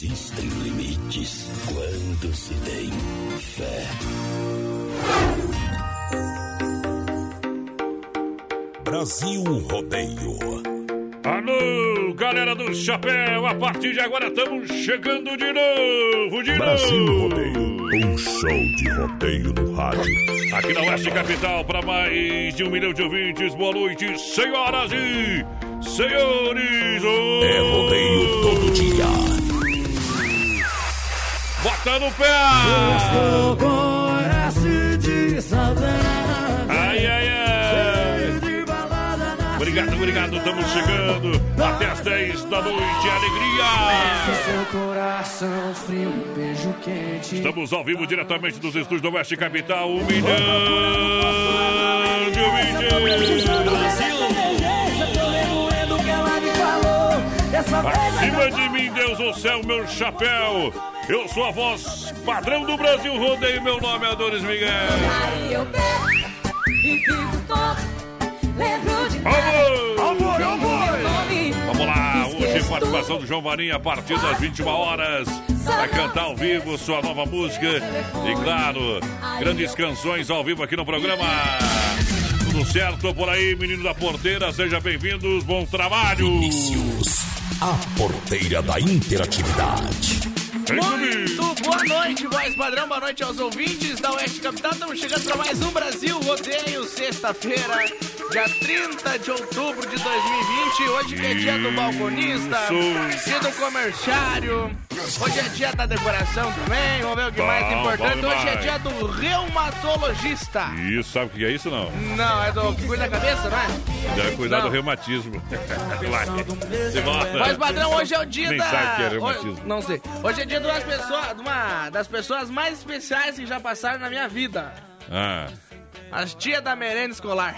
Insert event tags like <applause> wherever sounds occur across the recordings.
existem limites quando se tem fé. Brasil Rodeio. Alô, galera do chapéu, a partir de agora estamos chegando de novo, de Brasil novo. Rodeio. Um show de rodeio no rádio. Aqui na Oeste Capital, para mais de um milhão de ouvintes, boa noite, senhoras e senhores. Oh! É rodeio todo dia. Bota no pé! Ai, ai, ai! Obrigado, obrigado, estamos chegando até as 10 da noite, alegria! Estamos ao vivo diretamente dos estúdios do Oeste Capital, um milhão de ouvintes! Acima de mim, Deus do céu, meu chapéu! Eu sou a voz padrão do Brasil Rodeio, meu nome é Adonis Miguel! Aí eu pego e fico todo. Lembro de Amor! Amor. Vamos lá, hoje participação do João Marinho a partir das 21 horas. Vai cantar ao vivo sua nova música. E claro, grandes canções ao vivo aqui no programa. Tudo certo por aí, menino da porteira? Seja bem-vindos, bom trabalho! Vinícius, a porteira da interatividade. Muito boa noite, voz padrão, boa noite aos ouvintes da Oeste Capital. Estamos chegando para mais um Brasil Rodeio, sexta-feira, dia 30 de outubro de 2020. Hoje que é dia do balconista, dia do comerciário. Hoje é dia da decoração também. Vamos ver o que mais importante. Hoje é dia do reumatologista. Isso, sabe o que é isso não? Não, é do que cuida da cabeça, não é? Deve cuidar Não. do reumatismo. <laughs> Voz padrão, hoje é o dia Nem da. sabe que é reumatismo. Não sei. Hoje é dia de, umas pessoas, de uma das pessoas mais especiais que já passaram na minha vida. Ah, As tia da merenda escolar.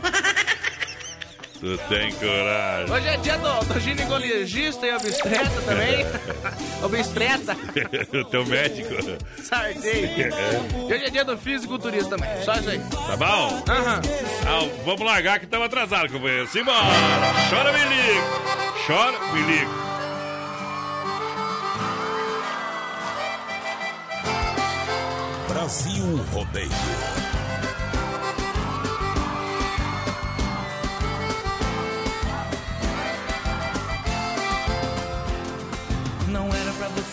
<laughs> tu tem coragem. Hoje é dia do, do ginecologista e obstetra também. <laughs> obstetra. o teu médico. Sartei. E hoje é dia do fisiculturista também. Só isso aí. Tá bom? Aham. Ah, vamos largar que estamos atrasados, companheiro. Simbora! Chora, me liga! Chora, me liga! Brasil Rodeio.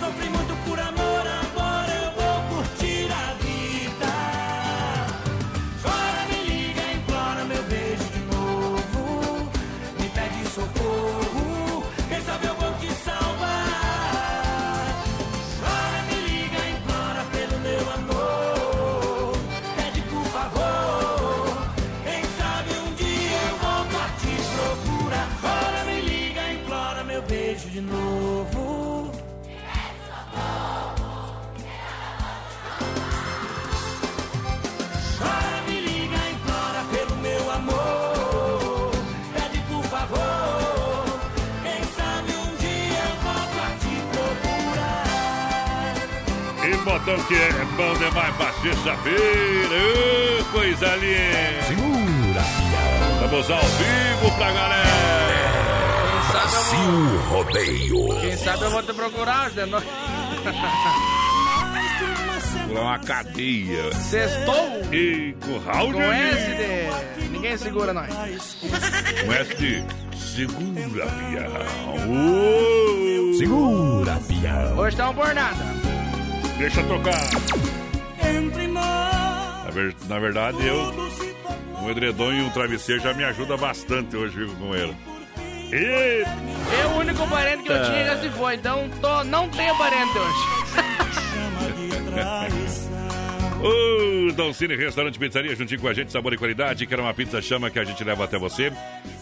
Sofri muito por amor, E botão que é bom demais pra sexta-feira. Coisa linda. Segura. Estamos ao vivo pra galera. Brasil Rodeio. Quem sabe eu vou te procurar, Por uma cadeia. Sextou E com Raul com S de... Ninguém segura nós. Com S de segura, pião. Segura, pião. Hoje estamos por nada. Deixa tocar. Na, ver- na verdade, eu, um edredom e um travesseiro já me ajuda bastante hoje, vivo com ele. E Eu, o único parente que eu tinha já se foi, então tô, não tenho parente hoje. O Don Cine Restaurante Pizzaria, juntinho com a gente, sabor e qualidade. Quer uma pizza chama que a gente leva até você.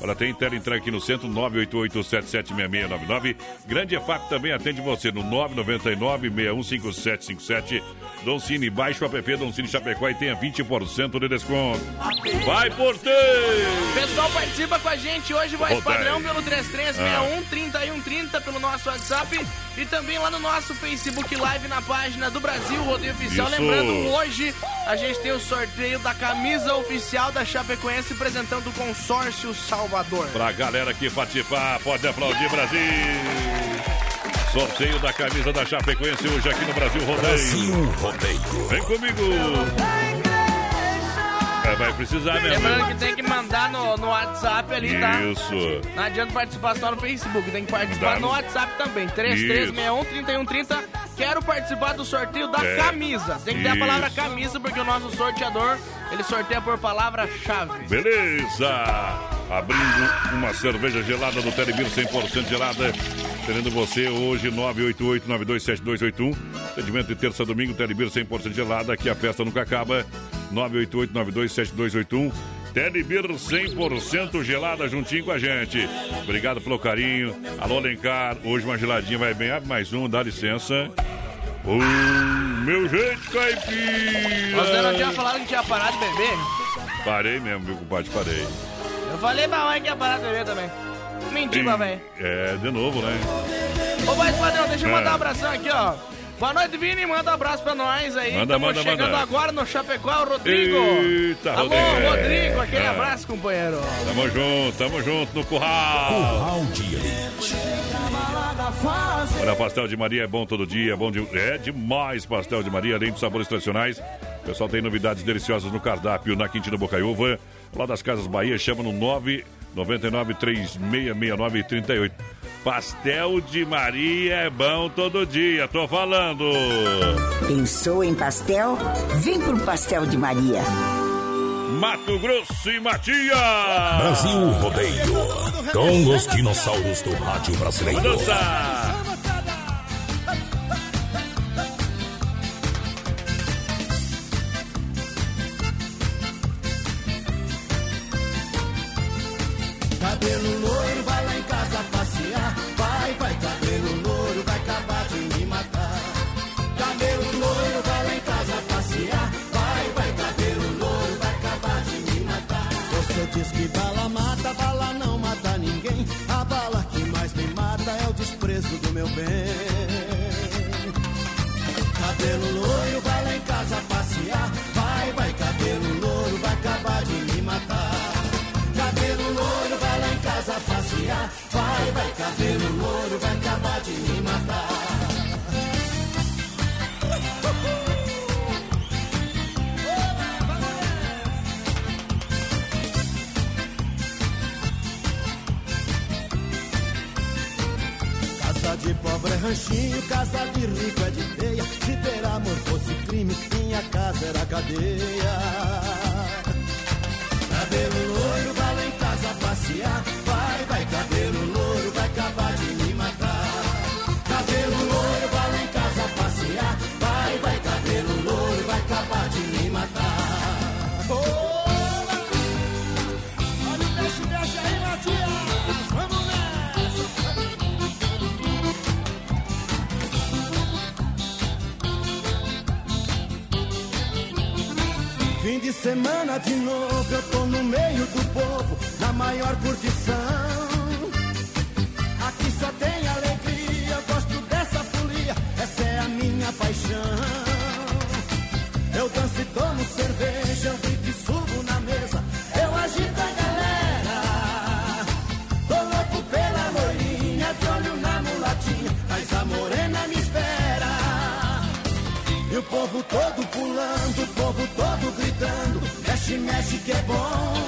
Olha, tem tela entrega aqui no centro, 988-776699. Grande EFAP também atende você no 999-615757. Don Cine, baixe o app Don Cine Chapecó e tenha 20% de desconto. Vai por ter! Pessoal, participa com a gente hoje, voz padrão, pelo 3361-3130 pelo nosso WhatsApp e também lá no nosso Facebook Live na página do Brasil Rodeio Oficial. Isso. Lembrando, hoje a gente tem o sorteio da camisa oficial da Chapecoense apresentando o consórcio Salvador. Pra galera que participar, pode aplaudir Brasil! Sorteio da camisa da Chapecoense hoje aqui no Brasil Rodeio. Brasil Rodeio. Vem comigo! Vai precisar mesmo. Lembrando que tem que mandar no, no WhatsApp ali, tá? Isso. Não adianta participar só no Facebook, tem que participar Dá no no- WhatsApp também. 3361-3130. Quero participar do sorteio da É. camisa. Tem que ter a palavra camisa, porque o nosso sorteador, ele sorteia por palavra-chave. Beleza! Abrindo uma cerveja gelada do Telebir 100% gelada. Tendo você hoje 988-927281. Atendimento de terça a domingo, Telebir 100% gelada. Aqui a festa nunca acaba. 988-927281. Telebir 100% gelada juntinho com a gente. Obrigado pelo carinho. Alô, Lencar. Hoje uma geladinha vai bem. Abre mais um, dá licença. O meu jeito caipira. Você não tinha falado que tinha parado de beber? Parei mesmo, meu compadre, parei. Eu falei pra mãe que ia parar de beber também. Menti pra velho. É, de novo, né? Ô, mais padrão, deixa eu mandar É. um abração aqui, ó. Boa noite, Vini. Manda um abraço pra nós aí. Manda, Tamo manda, chegando manda. agora no Chapecó, o Rodrigo. Eita, Alô, Rodrigo. Rodrigo. Aquele É. abraço, companheiro. Tamo junto, tamo junto no curral. Curral de Elite. Olha, pastel de Maria é bom todo dia, é bom de... é demais pastel de Maria, além de sabores tradicionais. O pessoal tem novidades deliciosas no cardápio na Quintina Bocaiúva. Lá das Casas Bahia, chama no 999 3669 38. Pastel de Maria é bom todo dia, tô falando. Pensou em pastel? Vem pro Pastel de Maria. Mato Grosso e Matias. Brasil Rodeio. Com os dinossauros do rádio brasileiro. Dança. Cabelo loiro, vai lá em casa Vai, loiro, vai acabar de me matar. Casa de pobre é ranchinho, casa de rico é de teia. Se ter amor fosse crime, minha casa era cadeia. Cabelo loiro, vai lá em casa passear. Fim de semana de novo, eu tô no meio do povo, na maior curtição. Aqui só tem alegria, eu gosto dessa folia, essa é a minha paixão. Eu danço e tomo cerveja, eu brinco e subo na mesa, eu agito a galera. Tô louco pela loirinha, de olho na mulatinha, mas a morena me espera. E o povo todo pulando, o povo todo gritando. Mexe, mexe que é bom.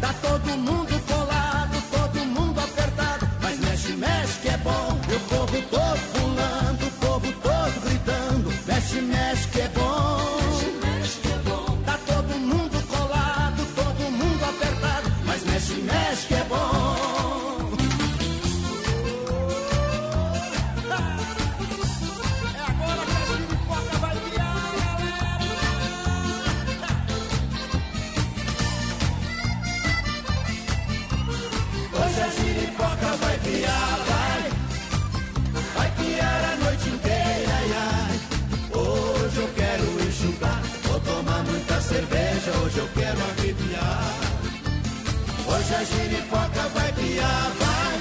Tá todo mundo colado, todo mundo apertado. Mas mexe, mexe que é bom. O povo todo pulando, Hoje a giripoca vai piar, vai.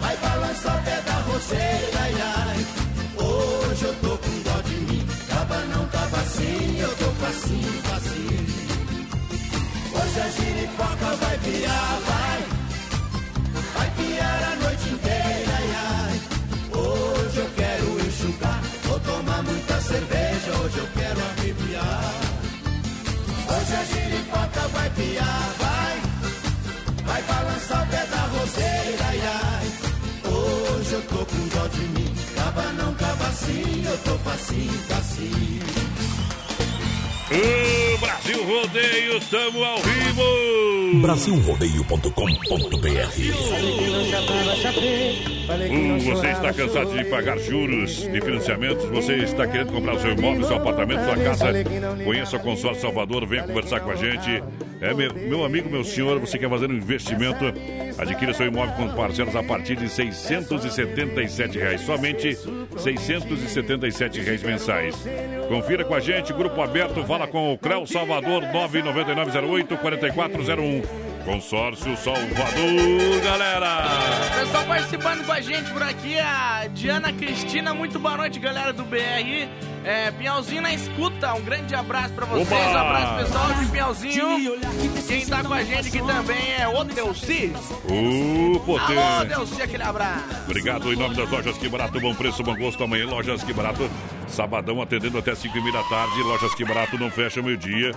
Vai balançar o pé da roseira, ai, ai. Hoje eu tô com dó de mim, tava não tava assim, eu tô facinho, facinho. Hoje a giripoca vai piar, vai. Vai piar a noite inteira, ai, ai. Hoje eu quero enxugar, vou tomar muita cerveja, hoje eu quero arrepiar. Hoje a giripoca vai piar, assim, eu tô facinho, facinho. O Brasil Rodeio, estamos ao vivo! Brasilrodeio.com.br Uh, você está cansado de pagar juros de financiamentos? Você está querendo comprar o seu imóvel, seu apartamento, sua casa? Conheça o Consórcio Salvador, venha conversar com a gente. É meu, meu amigo, meu senhor, você quer fazer um investimento? Adquira seu imóvel com parcelas a partir de 677 reais, somente 677 reais mensais. Confira com a gente, grupo aberto, fala com o Creu Salvador 99908-4401. Consórcio Salvador, galera! Pessoal participando com a gente por aqui, a Diana Cristina, muito boa noite, galera do BR. É, Pinhalzinho na escuta, um grande abraço pra vocês, Oba! um abraço pessoal de Pinhalzinho. Quem tá com a gente aqui também é o Delci. O Alô, potente! Delci, aquele abraço. Obrigado em nome das lojas Que Barato, bom preço, bom gosto. Amanhã, lojas Que Barato, sabadão atendendo até 5 e meia da tarde. Lojas Que Barato não fecha meio-dia.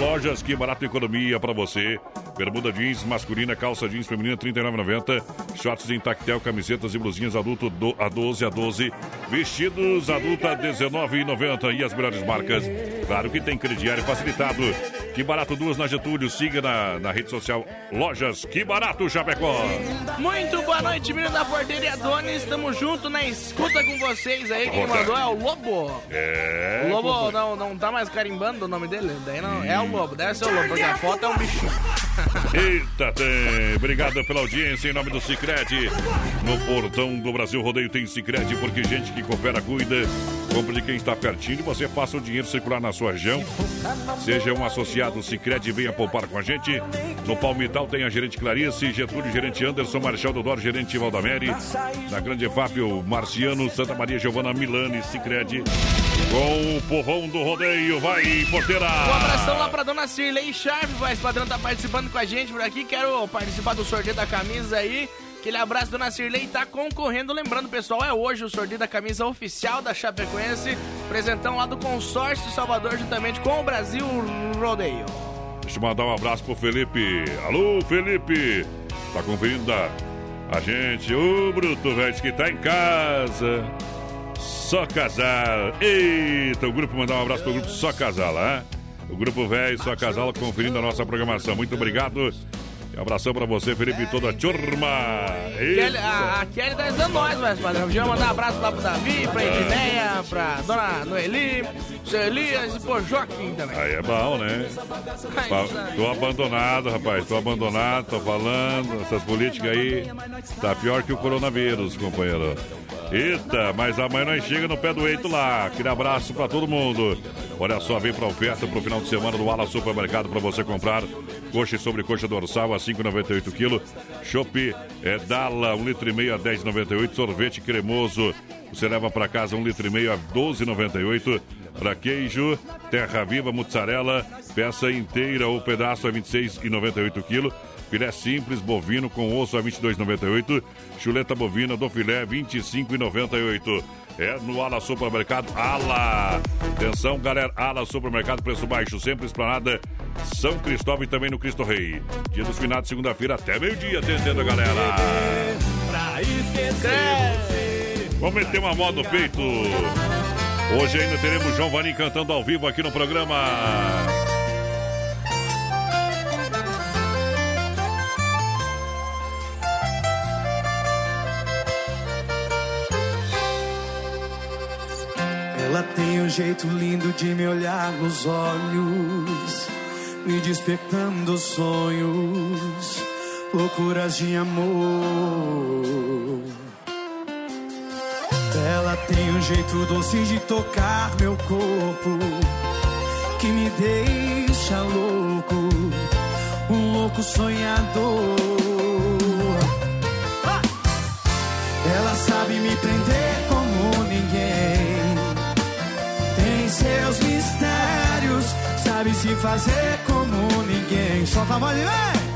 Lojas Que Barato, economia pra você. Bermuda jeans masculina, calça jeans feminina, R$ 39,90. Shorts em tactel, camisetas e blusinhas adulto do, a 12 a 12. Vestidos adulta, R$ 19,90. E as melhores marcas. Claro que tem crediário facilitado. Que Barato duas na Getúlio. Siga na, na rede social Lojas Que Barato, Chapecó. Muito boa noite, menino da porteira e Adonis. Estamos junto na escuta com vocês aí. Quem mandou é o Lobo. É. O Lobo não, não tá mais carimbando o nome dele. Daí não, é o Lobo, deve ser o Lobo, porque a foto é um bichinho. Eita, tem. Obrigado pela audiência em nome do Cicred. No portão do Brasil Rodeio tem Cicred, porque gente que coopera, cuida. Compre de quem está pertinho e você faça o dinheiro circular na sua região. Seja um associado Cicred e venha poupar com a gente. No Palmital tem a gerente Clarice, Getúlio, gerente Anderson, Marechal Dodoro, gerente Valdamere. Na Grande EFAP, o Marciano, Santa Maria, Giovana Milani, Cicred. Com o povão do rodeio, vai, porteira! Um abração lá pra dona Cirlei Sharp, voz padrão tá participando com a gente por aqui. Quero participar do sorteio da camisa aí. Aquele abraço, dona Cirlei, tá concorrendo. Lembrando, pessoal, é hoje o sorteio da camisa oficial da Chapecoense. Presentão lá do Consórcio Salvador, juntamente com o Brasil Rodeio. Deixa eu mandar um abraço pro Felipe. Alô, Felipe! Tá conferindo a, a gente. Ô, Bruto, velho, que tá em casa. Só casal. Eita, o grupo mandar um abraço pro grupo Só Casal, hein? O grupo velho Só Casal conferindo a nossa programação. Muito obrigado. Um abração pra você, Felipe, e toda a turma. Kelly, a, a Kelly tá ajudando nós, mas padrão. Já mandar um abraço lá pro Davi, pra Edneia, pra dona Noeli, pro seu Elias e pro Joaquim também. Aí é bom, né? Pa- Tô abandonado, rapaz. Tô abandonado, tô falando. Essas políticas aí tá pior que o coronavírus, companheiro. Eita, mas amanhã nós chega no pé do eito lá. Aquele abraço pra todo mundo. Olha só, vem pra oferta pro final de semana do Ala Supermercado pra você comprar. Coxa e sobrecoxa dorsal a 5,98 kg. Chopp é Dala, 1,5 litro e meio a 10,98. Sorvete cremoso. Você leva pra casa 1,5 litro e a 12,98. Para queijo, terra viva, mozzarella, peça inteira ou pedaço a 26,98 kg. Filé simples bovino com osso a 22,98. Chuleta bovina do filé 25,98. É no Ala Supermercado. Ala! Atenção, galera, Ala Supermercado, preço baixo, sempre esplanada. São Cristóvão e também no Cristo Rei. Dia dos finados, segunda-feira, até meio-dia, atendendo a galera. Vamos meter uma moda no peito. Hoje ainda teremos João Vanim cantando ao vivo aqui no programa. Um jeito lindo de me olhar nos olhos, me despertando sonhos, loucuras de amor. Ela tem um jeito doce de tocar meu corpo, que me deixa louco, um louco sonhador. Ah! Ela sabe me prender fazer como ninguém. Solta a voz, e vem!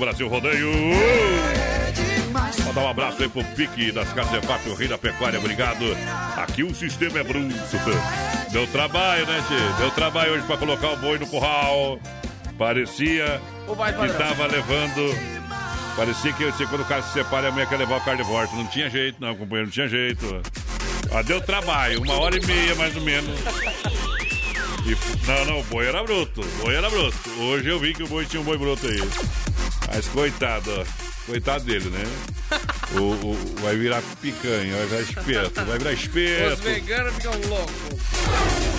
Brasil Rodeio. Mandar um abraço aí pro Pique das Casas EFAP, o rei da pecuária, obrigado. Aqui o sistema é bruto. Deu trabalho, né, Tchê? Deu trabalho hoje pra colocar o boi no curral. Parecia que tava levando. Parecia que assim, quando o cara se separa, a mulher quer levar o carro de volta. Não tinha jeito, não, companheiro, não tinha jeito. Ah, deu trabalho, uma hora e meia mais ou menos. E, não, não, o boi era bruto. O boi era bruto. Hoje eu vi que o boi tinha um boi bruto aí. Mas coitado, ó. Coitado dele, né? O, o- vai virar picanha, vai virar espeto, vai virar Os espeto. veganos ficam loucos.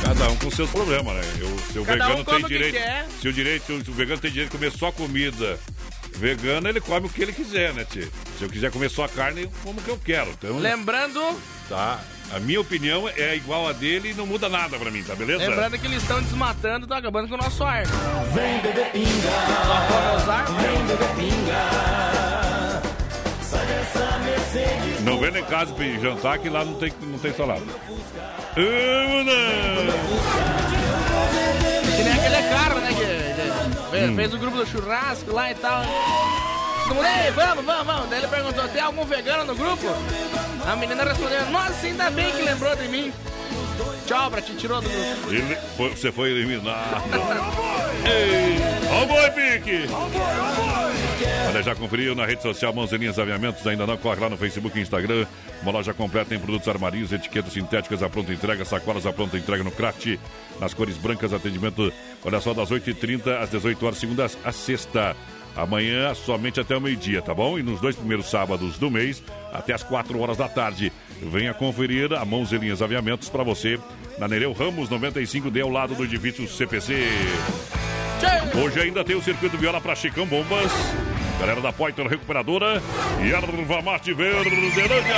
Cada um com seus problemas, né? Eu, se o Cada um vegano come tem direito. Se o direito, se o vegano tem direito de comer só comida vegana, ele come o que ele quiser, né, tio? Se eu quiser comer só carne, eu como que eu quero. Então, Lembrando, tá. A minha opinião é igual a dele e não muda nada pra mim, tá beleza? lembrando que eles estão desmatando estão acabando com o nosso ar. Vem beber pinga, vem beber pinga. Sai dessa Mercedes. Não vem em casa pra jantar que lá não tem, não tem salada. Amo, não. Que nem aquele cara, né? Que, que fez, fez o grupo do churrasco lá e tal. Todo mundo, ei, vamos, vamos, vamos. Daí ele perguntou, tem algum vegano no grupo? A menina respondeu, nossa, ainda bem que lembrou de mim. Tchau, pra te tirou do grupo. Ele foi- você foi eliminado. <laughs> Ei, ó o boi, Pique! Olha, já conferiu na rede social Mãozinhas Aviamentos? Ainda não? Corre lá no Facebook e Instagram. Uma loja completa em produtos armarinhos, etiquetas sintéticas, a pronta entrega, sacolas a pronta entrega no craft. Nas cores brancas, atendimento, olha só, das 8h30 às 18 horas, segunda a sexta. Amanhã, somente até o meio-dia, tá bom? E nos dois primeiros sábados do mês, até as 4 horas da tarde. Venha conferir a Mãos e Linhas Aviamentos para você na Nereu Ramos 95D, ao lado do edifício CPC. Hoje ainda tem o circuito viola para Chicão Bombas. Galera da Poiter Recuperadora e Erva Mate Verdelândia.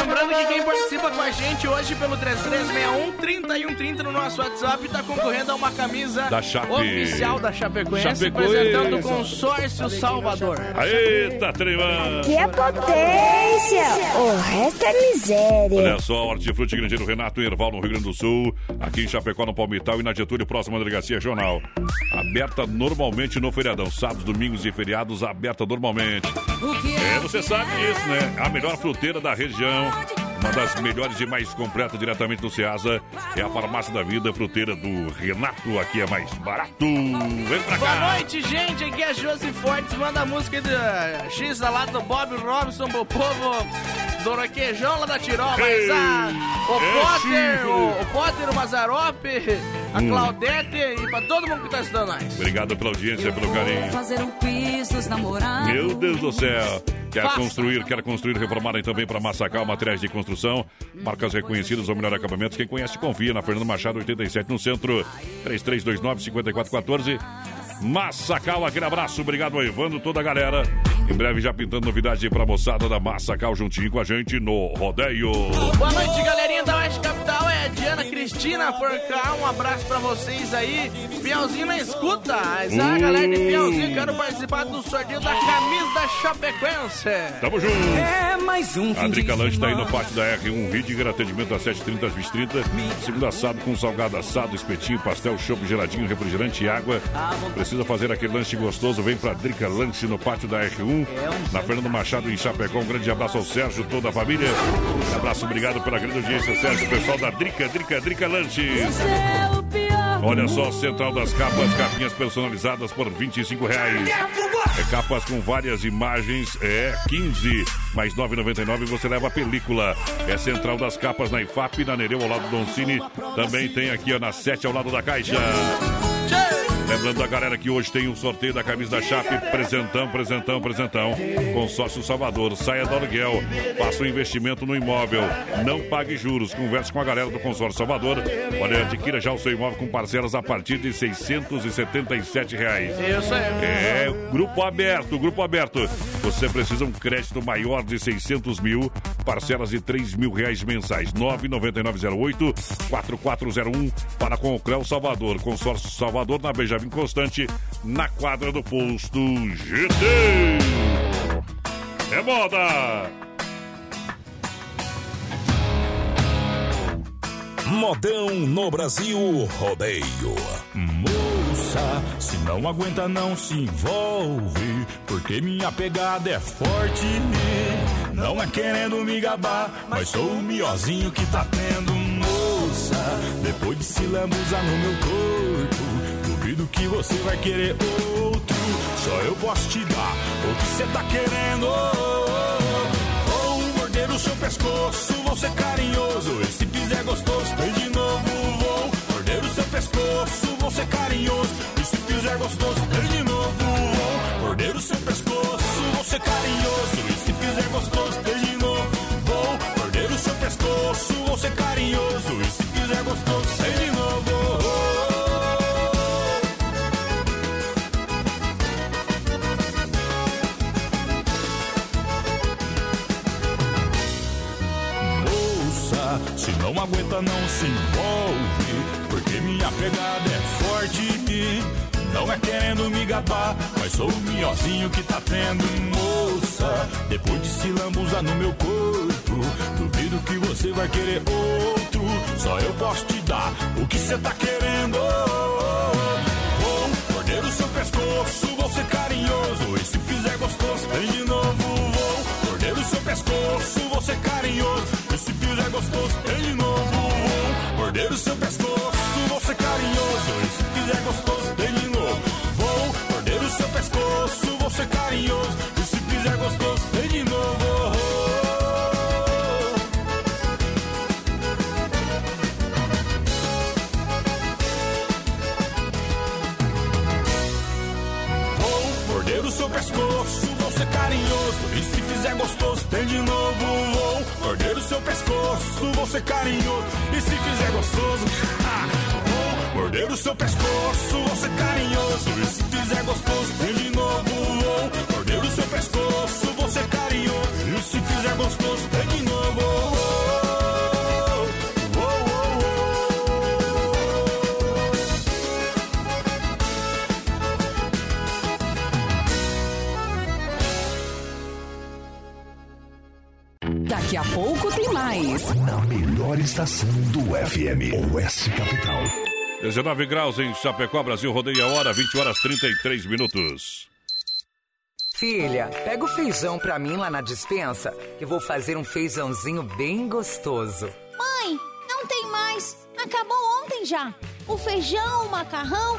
Lembrando que quem participa com a gente hoje pelo 3361 3130 no nosso WhatsApp tá concorrendo a uma camisa Da Chape. oficial da Chapecoense, Chapecoense. apresentando o consórcio Salvador. Eita, tremão! Que é potência! O resto é miséria. Olha só, Hortifruti Grandeiro Renato Erval, no Rio Grande do Sul, aqui em Chapecó, no Palmital e na Getúlio, próxima delegacia regional. Aberta normalmente no feriadão, sábados, domingos e feriados, aberta normalmente. É, você sabe disso, né? A melhor fruteira da região, uma das melhores e mais completas diretamente do Ceasa, é a Farmácia da Vida, fruteira do Renato, aqui é mais barato. Vem pra Boa cá! noite, gente. Aqui é a Josi Fortes. Manda a música do X da lá do Bob Robson pro povo do Requeijão lá da Tirola. Ei, Mas, ah, o é Potter, Chico. o, o Potter, o Mazarope, a Hum. Claudete e pra todo mundo que tá estudando nós. Obrigado pela audiência, pelo carinho. Fazer um quiz dos namorados. Meu Deus do céu! Quer Faça. construir, quer construir, reformar e também para Massacal, materiais de construção, marcas reconhecidas ou melhor acabamentos. Quem conhece, confia na Fernando Machado 87 no centro, 3329-5414. Massacal, aquele abraço, obrigado ao Evandro, toda a galera. Em breve já pintando novidade pra moçada da Massacal juntinho com a gente no Rodeio. Boa noite, galerinha da Oeste Capital. É a Diana Cristina por cá. Um abraço pra vocês aí. Piauzinho na escuta. Mas a galera de Piauzinho, quero participar do sorteio da camisa da Chapecoense. Tamo junto! É mais um A Drica Lanche tá aí no pátio da R1 Ridger, atendimento às 7h30 às 20h30. Segundo assado com salgado assado, espetinho, pastel, chopp geladinho, refrigerante e água. Precisa fazer aquele lanche gostoso? Vem pra Drica Lanche no pátio da R1, na Fernando Machado em Chapecó. Um grande abraço ao Sérgio, toda a família. Um abraço, obrigado pela grande audiência, Sérgio, pessoal da Drica, Drica, Drica Lanche. Olha só, Central das Capas, capinhas personalizadas por 25 reais. É capas com várias imagens, é 15 mais 9,99 você leva a película. É Central das Capas na IFAP, na Nereu, ao lado do Doncini. Também tem aqui ó, na 7 ao lado da Caixa. Lembrando a galera que hoje tem um sorteio da camisa da Chape. Presentão, presentão, presentão. Consórcio Salvador. Saia do aluguel. Faça um investimento no imóvel. Não pague juros. Converse com a galera do Consórcio Salvador. Olha, adquira já o seu imóvel com parcelas a partir de 677 reais. Isso aí. É, grupo aberto, grupo aberto. Você precisa um crédito maior de 600 mil, parcelas de 3 mil reais mensais. 99908 4401 para com o Creu Salvador. Consórcio Salvador na Benjamin Constante, na quadra do posto GT. É moda! Modão no Brasil Rodeio. Moça, se não aguenta não se envolve, porque minha pegada é forte. Não é querendo me gabar, mas sou o miozinho que tá tendo moça. Depois de se lambuzar no meu corpo, duvido que você vai querer outro. Só eu posso te dar o que você tá querendo. Vou morder o seu pescoço, vou ser carinhoso. E se fizer gostoso, tem de novo. Vou morder o seu pescoço, vou ser carinhoso. E se fizer gostoso, tem de novo. Vou morder o seu pescoço, vou ser carinhoso. E se fizer gostoso, tem de novo. Vou morder o seu pescoço, vou ser carinhoso. E se fizer gostoso, não aguenta, não se envolve. Porque minha pegada é forte. Não é querendo me gabar, mas sou o miozinho que tá tendo. Moça, depois de se lambuzar no meu corpo, duvido que você vai querer outro. Só eu posso te dar o que você tá querendo. Vou morder o seu pescoço, vou ser carinhoso. E se fizer gostoso, tem de novo. Vou morder o seu pescoço, vou ser carinhoso. E se fizer gostoso, tem de novo. O seu pescoço, vou ser carinhoso. E se fizer gostoso, tem de novo. Vou morder o seu pescoço, vou ser carinhoso. Vou ser carinhoso. E se fizer gostoso, ah, vou morder o seu pescoço, ser carinhoso. E se fizer gostoso, de novo. Vou estação do FM, Oeste Capital. 19 graus em Chapecó, Brasil, rodeia a hora, 20 horas 33 minutos. Filha, pega o feijão pra mim lá na dispensa, que vou fazer um feijãozinho bem gostoso. Mãe, não tem mais. Acabou ontem já. O feijão, o macarrão,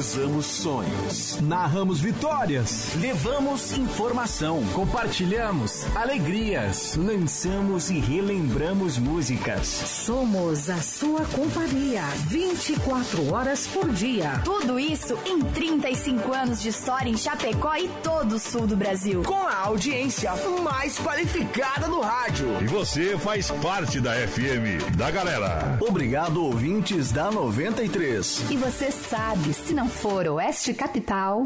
Realizamos sonhos, narramos vitórias, levamos informação, compartilhamos alegrias, lançamos e relembramos músicas. Somos a sua companhia 24 horas por dia. Tudo isso em 35 anos de história em Chapecó e todo o sul do Brasil. Com a audiência mais qualificada do rádio. E você faz parte da FM, da galera. Obrigado, ouvintes da 93. E você sabe, se não for Oeste Capital.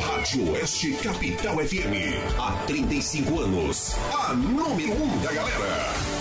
Rádio Oeste Capital FM. Há 35 anos. A número 1 um da galera.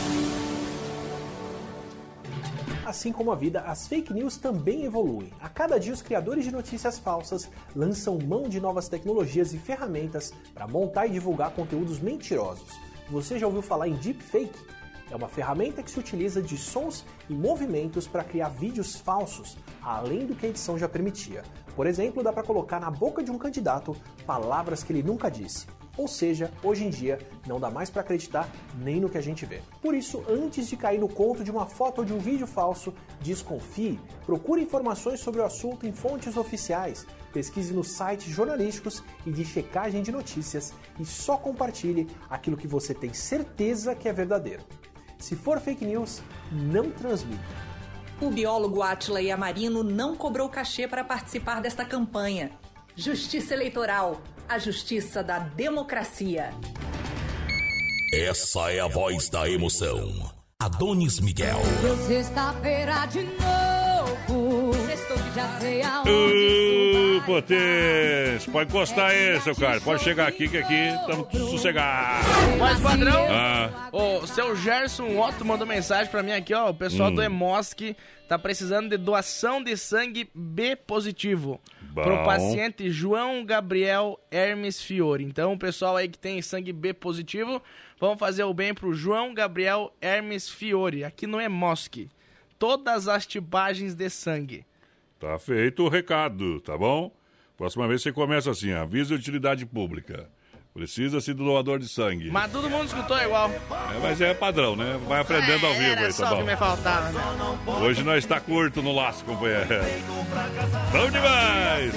Assim como a vida, as fake news também evoluem. A cada dia, os criadores de notícias falsas lançam mão de novas tecnologias e ferramentas para montar e divulgar conteúdos mentirosos. Você já ouviu falar em deepfake? É uma ferramenta que se utiliza de sons e movimentos para criar vídeos falsos, além do que a edição já permitia. Por exemplo, dá para colocar na boca de um candidato palavras que ele nunca disse. Ou seja, hoje em dia não dá mais para acreditar nem no que a gente vê. Por isso, antes de cair no conto de uma foto ou de um vídeo falso, desconfie, procure informações sobre o assunto em fontes oficiais, pesquise nos sites jornalísticos e de checagem de notícias e só compartilhe aquilo que você tem certeza que é verdadeiro. Se for fake news, não transmita. O biólogo Atila Yamarino não cobrou cachê para participar desta campanha. Justiça Eleitoral, a justiça da democracia. Essa é a voz da emoção. Adonis Miguel. Sexta-feira de novo. Sextou que já sei aonde. Potência, pode encostar aí, seu cara. Pode chegar aqui, que aqui estamos sossegados. Mas, padrão, Ah. o seu Gerson Otto mandou mensagem pra mim aqui, ó. O pessoal Hum. do Emosc tá precisando de doação de sangue B positivo. Bom. Pro paciente João Gabriel Hermes Fiore. Então, o pessoal aí que tem sangue B positivo, vamos fazer o bem pro João Gabriel Hermes Fiore, aqui no Emosc. Todas as tipagens de sangue. Tá feito o recado, tá bom? Próxima vez você começa assim, avisa a utilidade pública. Precisa-se do doador de sangue. Mas todo mundo escutou igual. É, mas é padrão, né? Vai aprendendo ao vivo Era aí, só tá que bom? me faltava, né? Hoje nós está curto no laço, companheiro. Bom demais!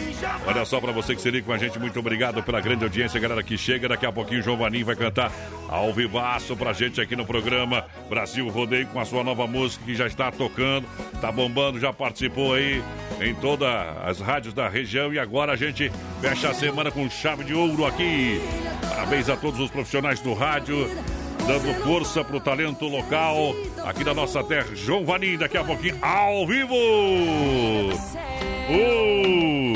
Olha só pra você que se liga com a gente, muito obrigado pela grande audiência, galera que chega. Daqui a pouquinho o João Vanim vai cantar ao vivaço pra gente aqui no programa Brasil Rodeio com a sua nova música que já está tocando, tá bombando, já participou aí em todas as rádios da região e agora a gente fecha a semana com chave de ouro aqui. Parabéns a todos os profissionais do rádio, dando força pro talento local aqui da nossa terra. João Vanim, daqui a pouquinho, ao vivo! Uh!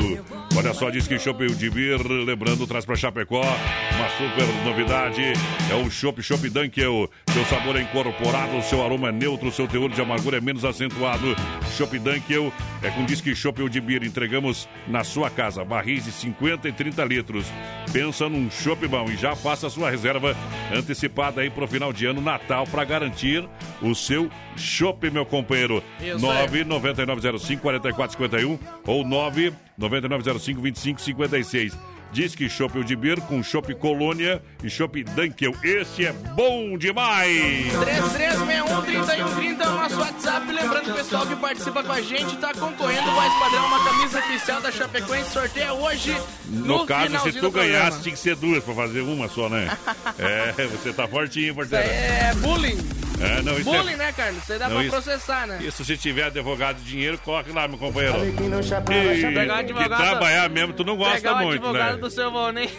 Olha só, diz que Chopp Udibir, lembrando, traz pra Chapecó uma super novidade. É o Chopp Chopp Dunkel. Seu sabor é incorporado, seu aroma é neutro, seu teor de amargura é menos acentuado. Chopp Dunkel é com disque Chopp Udibir. Entregamos na sua casa barris de 50 e 30 litros. Pensa num chopp bom e já faça sua reserva antecipada aí pro final de ano, Natal, para garantir o seu chopp, meu companheiro. Isso aí. 99905 4451 ou 99905 2556. Diz que chopp de bir com chopp Colônia e chopp Dunkel. Esse é bom demais! 3361-3130 é o nosso WhatsApp. Lembrando, pessoal que participa com a gente, tá concorrendo o mais padrão, uma camisa oficial da Chapecoense. Sorteio hoje. No, No, caso, se tu ganhasse, tinha que ser duas pra fazer uma só, né? <laughs> é, você tá fortinho, parceiro. é bullying. É, não, isso é- bullying, né, Carlos? Isso aí dá Não, pra isso- processar, né? Isso se tiver advogado de dinheiro, corre lá, meu companheiro. Chapéu, chapéu. Pegar que advogado- trabalhar mesmo, tu não gosta Pegar o muito, advogado né? do seu Volney.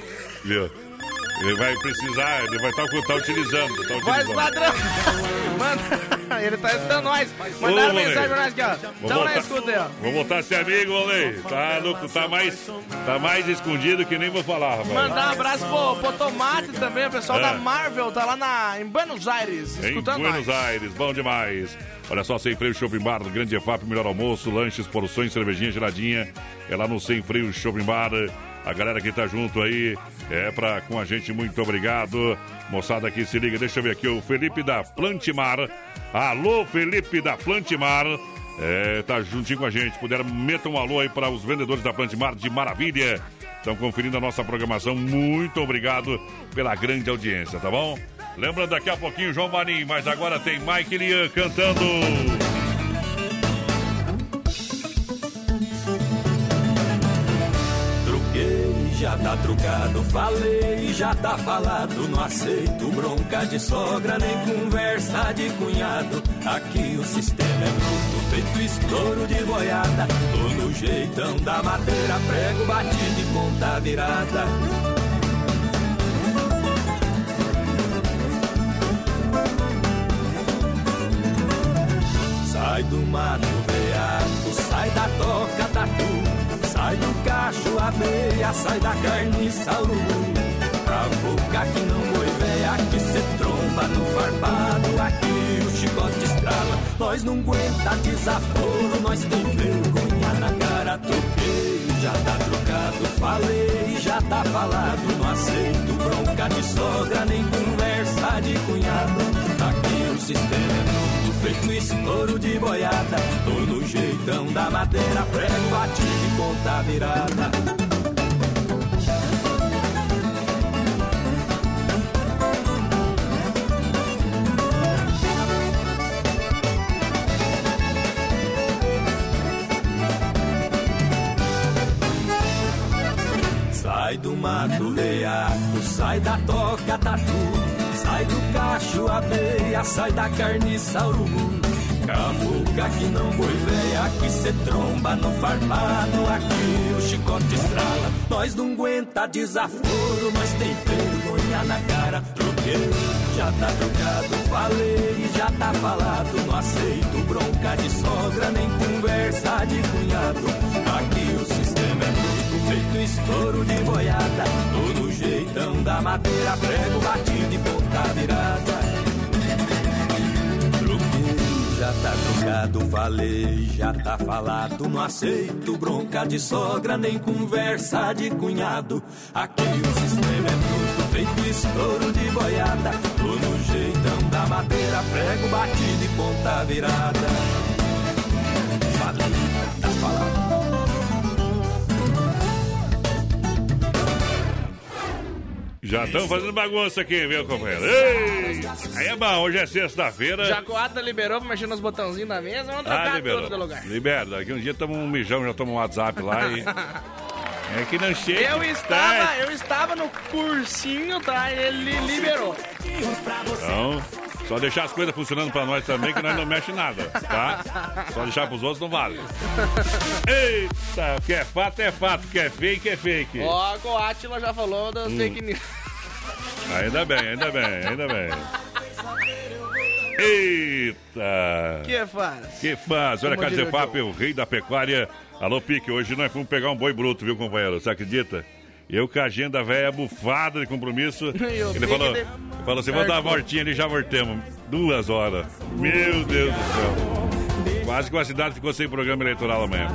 Viu? Ele vai precisar, ele vai estar tá, utilizando. Tá utilizando. padrão. <laughs> Manda. Ele tá escutando nós. Mandaram mensagem pra nós aqui, ó. Então na escuta aí, ó. Vou voltar a ser amigo, Olê. Tá louco, tá mais, tá mais escondido que nem vou falar, rapaz. Mandar um abraço pro, pro Tomate também, o pessoal É. da Marvel, tá lá na, em Buenos Aires, Em escutando Buenos nós. Aires, bom demais. Olha só, Sem Freio Shopping Bar, do Grande EFAP, melhor almoço, lanches, porções, cervejinha geladinha. É lá no Sem Freio Shopping Bar. A galera que tá junto aí, é pra com a gente, muito obrigado. Moçada que se liga, deixa eu ver aqui, o Felipe da Plantimar. Alô, Felipe da Plantimar. É, tá juntinho com a gente. Puderam, metam um alô aí para os vendedores da Plantimar de Maravilha. Estão conferindo a nossa programação. Muito obrigado pela grande audiência, tá bom? Lembrando daqui a pouquinho João Marinho, mas agora tem Mike Lian cantando. Já tá trucado, falei, já tá falado. Não aceito bronca de sogra, nem conversa de cunhado. Aqui o sistema é bruto, feito estouro de boiada. Tô no jeitão da madeira, prego batido e ponta virada. Sai do mato veado, sai da toca tatu, sai do cacho abelha, sai da carniça urubu. Pra que não boi véia, que cê tromba no farpado, aqui o chicote estrala. Nós não aguenta desaforo, nós tem vergonha na cara, toquei, já tá trocado, falei, já tá falado, não aceito bronca de sogra, nem conversa de cunhado. Aqui o sistema é feito estouro de boiada, tô no jeitão da madeira, prego batido e ponta virada. Sai do mato veado, sai da toca tatu, sai do cacho abelha, sai da carniça urubu. Cavuca que não boi véia, que cê tromba no farpado, aqui o chicote estrala. Nós não aguenta desaforo, nós tem vergonha na cara. Troquei, já tá trocado, falei, já tá falado. Não aceito bronca de sogra, nem conversa de cunhado. Aqui o sistema é bruto, feito estouro de boiada. Todo jeitão da madeira, prego batido e ponta virada. Já tá trocado, falei, já tá falado. Não aceito bronca de sogra, nem conversa de cunhado. Aqui o sistema é bruto, feito estouro de boiada. Tô no jeitão da madeira, prego batido e ponta virada. Falei, tá falado. Já estão fazendo bagunça aqui, viu, companheiro? Ei! Aí é bom, hoje é sexta-feira. Jacoata liberou pra mexer nos botãozinhos da mesa, vamos trocar Ah, tudo liberou. do lugar. Libera. Daqui um dia toma um mijão, já toma um WhatsApp lá e. <laughs> É que não chega. Eu estava, eu estava no cursinho, tá? Ele liberou. Então, só deixar as coisas funcionando pra nós também, que nós não mexe nada, tá? Só deixar pros outros não vale. <laughs> Eita, o que é fato é fato, o que é fake é fake. Ó, o Atila já falou das Hum. fake news. Ainda bem, ainda bem, ainda bem. Eita! Que faz? Que faz? Olha, diria o rei da pecuária. Alô, Pique, hoje nós fomos pegar um boi bruto, viu, companheiro? Você acredita? Eu com a agenda velha bufada de compromisso. <laughs> Ele falou, de- falou assim: vamos dar uma voltinha ali, já voltemos. Duas horas. Meu Deus do céu. Quase que a cidade ficou sem programa eleitoral amanhã.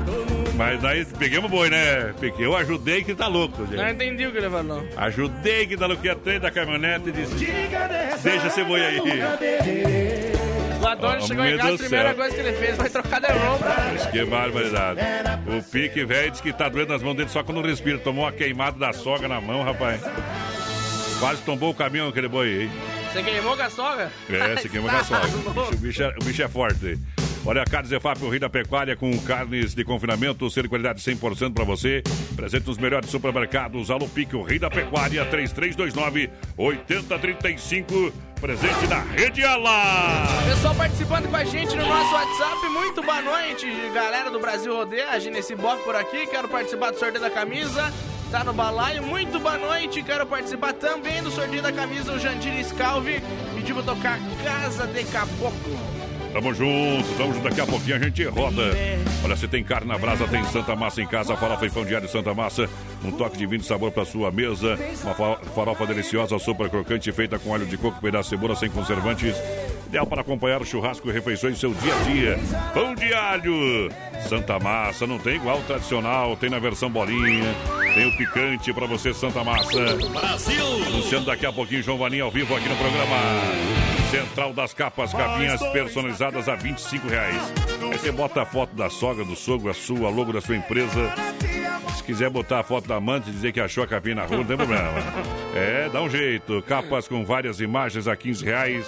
Mas daí pegamos boi, né, Pique? Eu ajudei que tá louco, gente. Não entendi o que ele falou. Ajudei que tá louco, que atrás da caminhonete e disse: Deixa esse boi aí. Adoni chegou em casa, a primeira coisa que ele fez foi trocar de roupa. Que barbaridade. O pique velho diz que tá doendo nas mãos dele só quando respira. Tomou uma queimada da soga na mão, rapaz. Quase tombou o caminhão aquele boi aí. Você queimou com a sogra? É, você queimou com a sogra. O bicho, o bicho é, o bicho é forte. Olha, Carnes EFAP, o rei da pecuária, com carnes de confinamento, ser de qualidade 100% para você. Presente nos melhores supermercados. Alô Pique, o rei da pecuária, 3329-8035. Presente da Rede Alá. Pessoal participando com a gente no nosso WhatsApp, muito boa noite, galera do Brasil Rodeia, a Ginesi Bock por aqui, quero participar do sorteio da camisa, tá no balaio, muito boa noite, quero participar também do sorteio da camisa, o Jandir Scalvi pediu pra tocar Casa de Caboclo. Tamo junto, tamo junto. Daqui a pouquinho a gente roda. Olha, se tem carne na brasa, tem Santa Massa em casa. Farofa e pão diário Santa Massa. Um toque de vinho de sabor pra sua mesa. Uma fa- farofa deliciosa, sopa crocante, feita com óleo de coco, pedaço de cebola, sem conservantes. Ideal para acompanhar o churrasco e refeições do seu dia a dia. Pão de alho. Santa Massa, não tem igual tradicional. Tem na versão bolinha. Tem o picante pra você, Santa Massa. Brasil! Anunciando daqui a pouquinho, João Vaninho ao vivo aqui no programa. Central das Capas, capinhas personalizadas a 25 reais. Aí você bota a foto da sogra, do sogro, a sua, logo da sua empresa. Se quiser botar a foto da amante e dizer que achou a capinha na rua, não tem problema. <laughs> É, dá um jeito. Capas com várias imagens a 15 reais.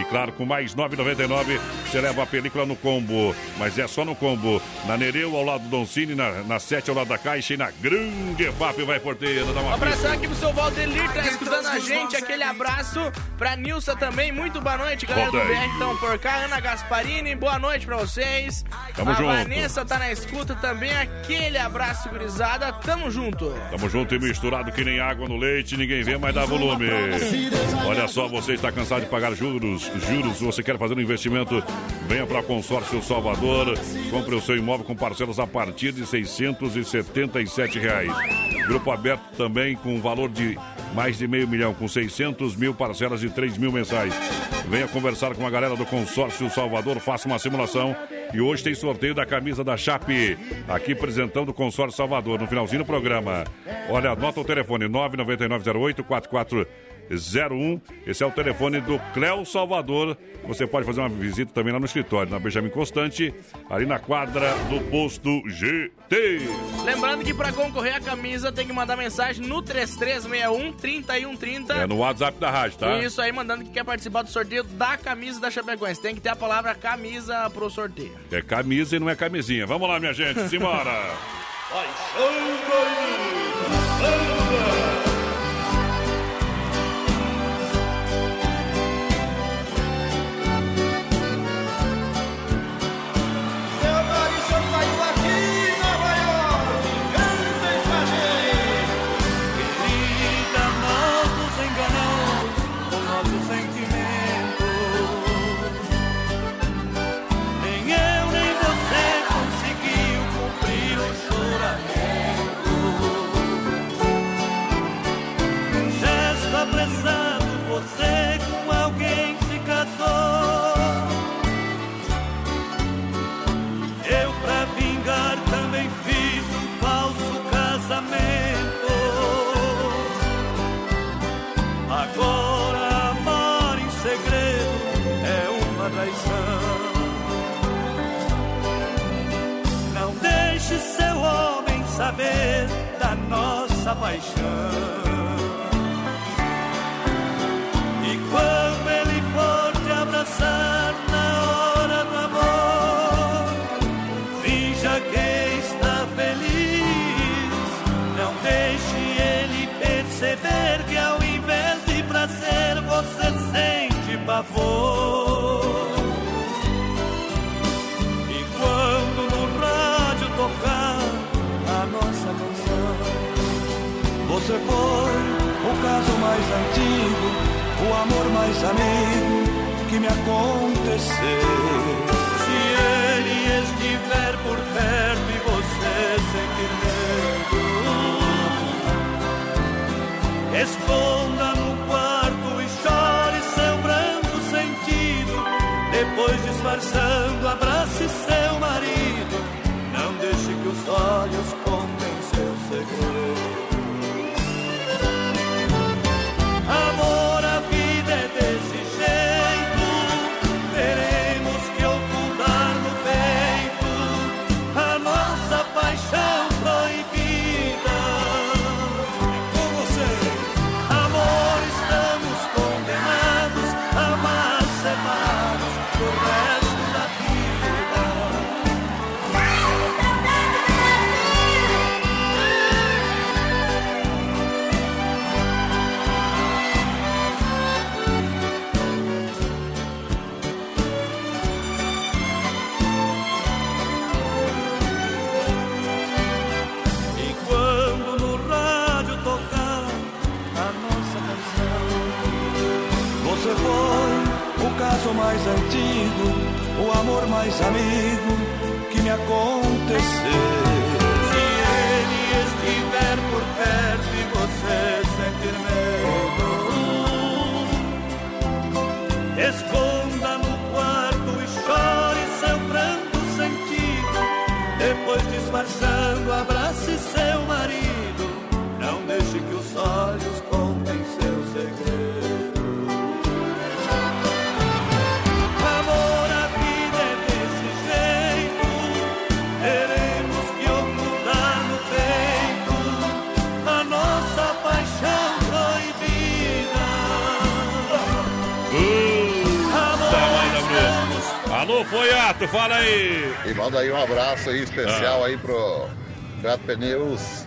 E claro, com mais 9,99 você leva a película no combo. Mas é só no combo. Na Nereu, ao lado do Don Cine, na, na 7 ao lado da Caixa e na Grande EFAP vai porteira. Dá Um uma abração aqui pro seu Valdelir, tá escutando a gente. Aquele abraço pra Nilsa também. Muito boa noite, galera do Volta. BR estão por cá. Ana Gasparini, boa noite pra vocês. Tamo a junto. Vanessa tá na escuta também. Aquele abraço, gurizada. Tamo junto. Tamo junto e misturado que nem água no leite, ninguém vê, mas dá volume. Olha só, você está cansado de pagar juros, juros, você quer fazer um investimento, venha para Consórcio Salvador, compre o seu imóvel com parcelas a partir de 677 reais. Grupo aberto também com valor de mais de meio milhão, com 600 mil parcelas de 3 mil mensais. Venha conversar com a galera do Consórcio Salvador, faça uma simulação. E hoje tem sorteio da camisa da Chape, aqui apresentando o Consórcio Salvador, no finalzinho do programa. Olha, anota o telefone 99908 4401. Esse é o telefone do Cléo Salvador. Você pode fazer uma visita também lá no escritório, na Benjamin Constante, ali na quadra do posto GT. Lembrando que pra concorrer à camisa tem que mandar mensagem no 3361 3130. É no WhatsApp da rádio, tá? Isso aí, mandando que quer participar do sorteio da camisa da Chapecoense. Tem que ter a palavra camisa pro sorteio. É camisa e não é camisinha. Vamos lá, minha gente, simbora! Meu Alô, Foiato, fala aí. E manda aí um abraço aí especial aí pro Gato Pneus,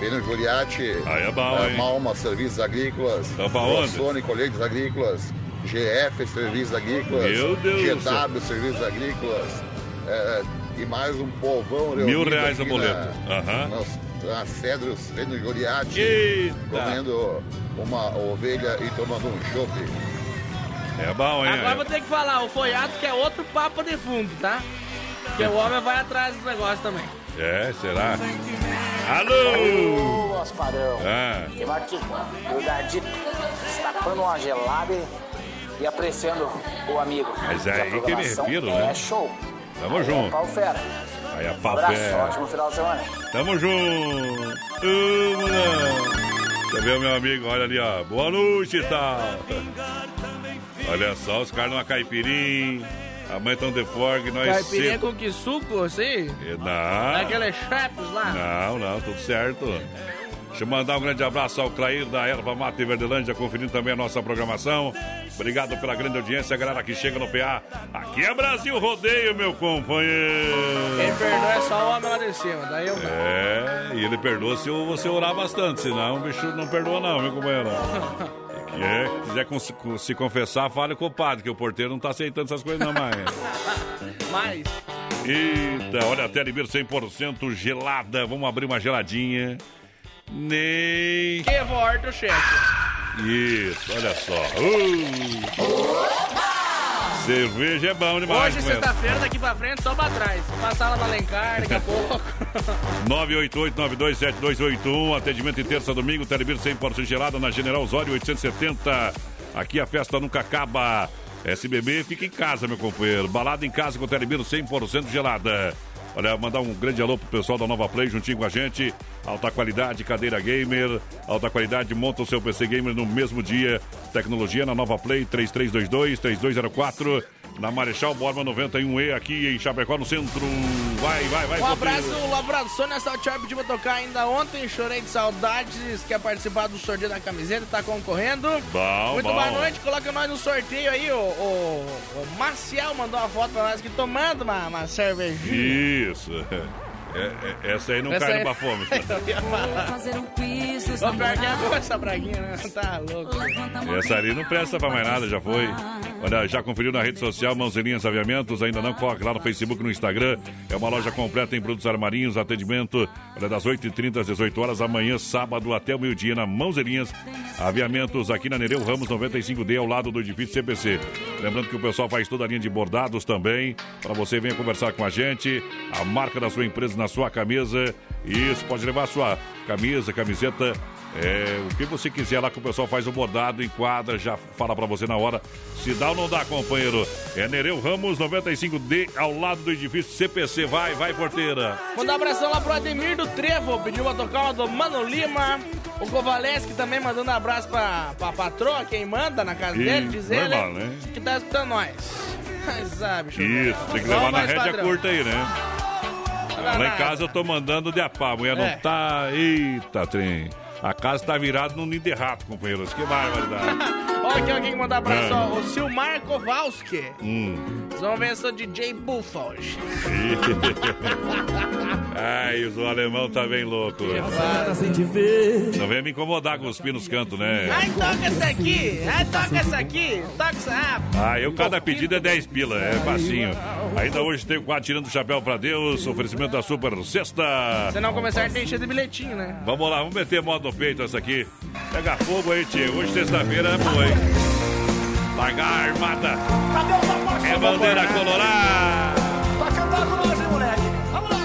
Pneu Juliati, Aí é bom, hein? Malma Serviços Agrícolas, Tá? Sony Colheitas Agrícolas, GF Serviços Agrícolas. GW Serviços Agrícolas, é, e mais um povão Mil reais a aqui boleto. Na, Cedros, Pneu Juliati, comendo uma ovelha e tomando um chope. É bom, hein? Agora vou ter que falar, o folhado que é outro papo de fundo, tá? Porque o homem vai atrás dos negócios também. É, será? Alô! Ô, Asparão. Ah. Eu aqui, o Dardi, tapando uma gelada e- e apreciando o amigo. Mas é aí que me refiro, é né? show. Tamo Aí é junto. Pau fera. Aí a Um pau abraço, fera. ótimo final de semana. Tamo junto. Tamo não. Você vê o meu amigo, olha ali, ó. Boa noite e tal. Olha só, os caras numa caipirinha. Amanhã estão de forg, nós Caipirinha cedo. com que suco, assim? Não. Aqueles chapes lá? Não, não, tudo certo. Deixa eu mandar um grande abraço ao Clair da Erva Mata e Verdelândia, conferindo também a nossa programação. Obrigado pela grande audiência, galera que chega no PA. Aqui é Brasil Rodeio, meu companheiro. Quem perdoa é só o homem lá de cima, daí eu não. É, e ele perdoa se você orar bastante, senão o bicho não perdoa não, meu companheiro. <laughs> Que é, quiser se confessar, fale com o padre, que o porteiro não tá aceitando essas coisas não mais. <laughs> Mas, Eita, olha, a Telebir 100% gelada. Vamos abrir uma geladinha. Nem... que volta o chefe. Isso, olha só. Uh! Cerveja é bom demais. Hoje, sexta-feira, daqui pra frente, só pra trás. Passar lá no Alencar, daqui a pouco. <laughs> <laughs> 988-927281, atendimento em terça domingo, Telebir 100% gelada na General Osório 870. Aqui a festa nunca acaba. SBB fica em casa, meu companheiro. Balada em casa com Telebir 100% gelada. Olha, mandar um grande alô pro pessoal da Nova Play juntinho com a gente. Alta qualidade, cadeira gamer. Alta qualidade, monta o seu PC gamer no mesmo dia. Tecnologia na Nova Play 3322-3204. Na Marechal Borba 91E, aqui em Chapecó, no centro. Vai, vai, vai. Um abraço, o Labrado Sônia Saltiar pediu pra tocar ainda ontem. Chorei de saudades. Quer participar do sorteio da camiseta? Tá concorrendo. Bom, Muito bom. boa noite. Coloca nós no sorteio aí. O, o, o Marcial mandou uma foto pra nós aqui tomando uma, uma cervejinha. Isso. <laughs> É, é, essa aí não Essa cai aí- no falar. <laughs> Fazer um quiz dos Ô, pior que é boa essa braguinha, né? <laughs> Tá louco. Essa ali não presta pra mais nada, já foi. Olha, já conferiu na rede social Mãozinhas Aviamentos? Ainda não? Coloque lá no Facebook, no Instagram. É uma loja completa em produtos armarinhos, atendimento olha, das 8h30 às 18 horas, amanhã, sábado, até o meio-dia, na Mãozinhas Aviamentos, aqui na Nereu Ramos 95D, ao lado do edifício CPC. Lembrando que o pessoal faz toda a linha de bordados também. Para você, venha conversar com a gente. A marca da sua empresa na sua camisa. Isso, pode levar a sua camisa, camiseta. É, o que você quiser lá que o pessoal faz o bordado, enquadra, já fala pra você na hora. Se dá ou não dá, companheiro. É Nereu Ramos 95D, ao lado do edifício CPC. Vai, vai, porteira. Mandar um abração lá pro Ademir do Trevo, pediu pra tocar uma do Mano Lima. O Kovaleski também mandando um abraço pra, pra patroa, quem manda na casa Ih, dele, diz ele né? que tá escutando nós. <laughs> Sabe. Isso, tem que levar na rédea padrão. curta aí, né? Lá em casa eu tô mandando de a pá. A mulher É. não tá. Eita, trem. A casa tá virada num ninho de rato, companheiros. Que barbaridade. <laughs> Ó, aqui alguém mandar abraço, ó, o Silmar Kowalski. hum. Vocês vão ver esse DJ Buffalo. <laughs> Ai, o alemão tá bem louco. né? Não vem me incomodar com os pinos canto, né? Ai, toca essa aqui. Ai, toca essa aqui. Toca essa. Ah, Ah, eu cada pedido é 10 pila, é facinho. Ainda hoje tem o quadro Tirando o Chapéu pra Deus, oferecimento da Super Sexta. se não começar, tem cheio de bilhetinho, né? Vamos lá, vamos meter modo no peito essa aqui. Pega fogo aí, tio. Hoje, sexta-feira, é boa, hein? Larga a armada. Cadê o sapato? É bandeira colorada. Vai cantar com nós, hein, moleque? Vamos lá.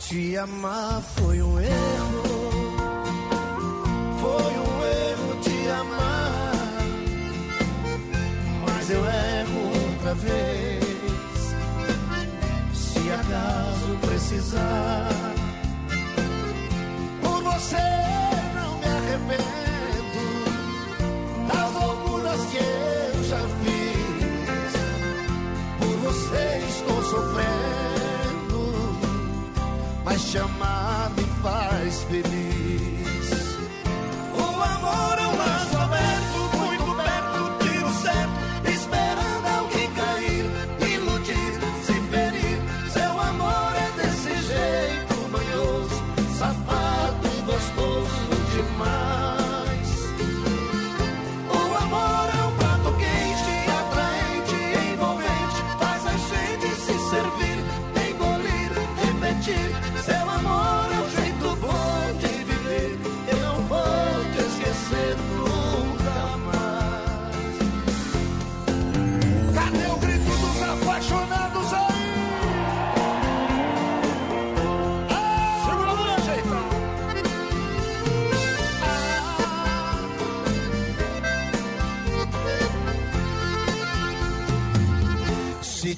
Te amar foi um erro. Foi um erro te amar. Mas eu erro outra vez. Precisar, por você não me arrependo das loucuras que eu já fiz. Por você estou sofrendo, mas te amar me faz feliz.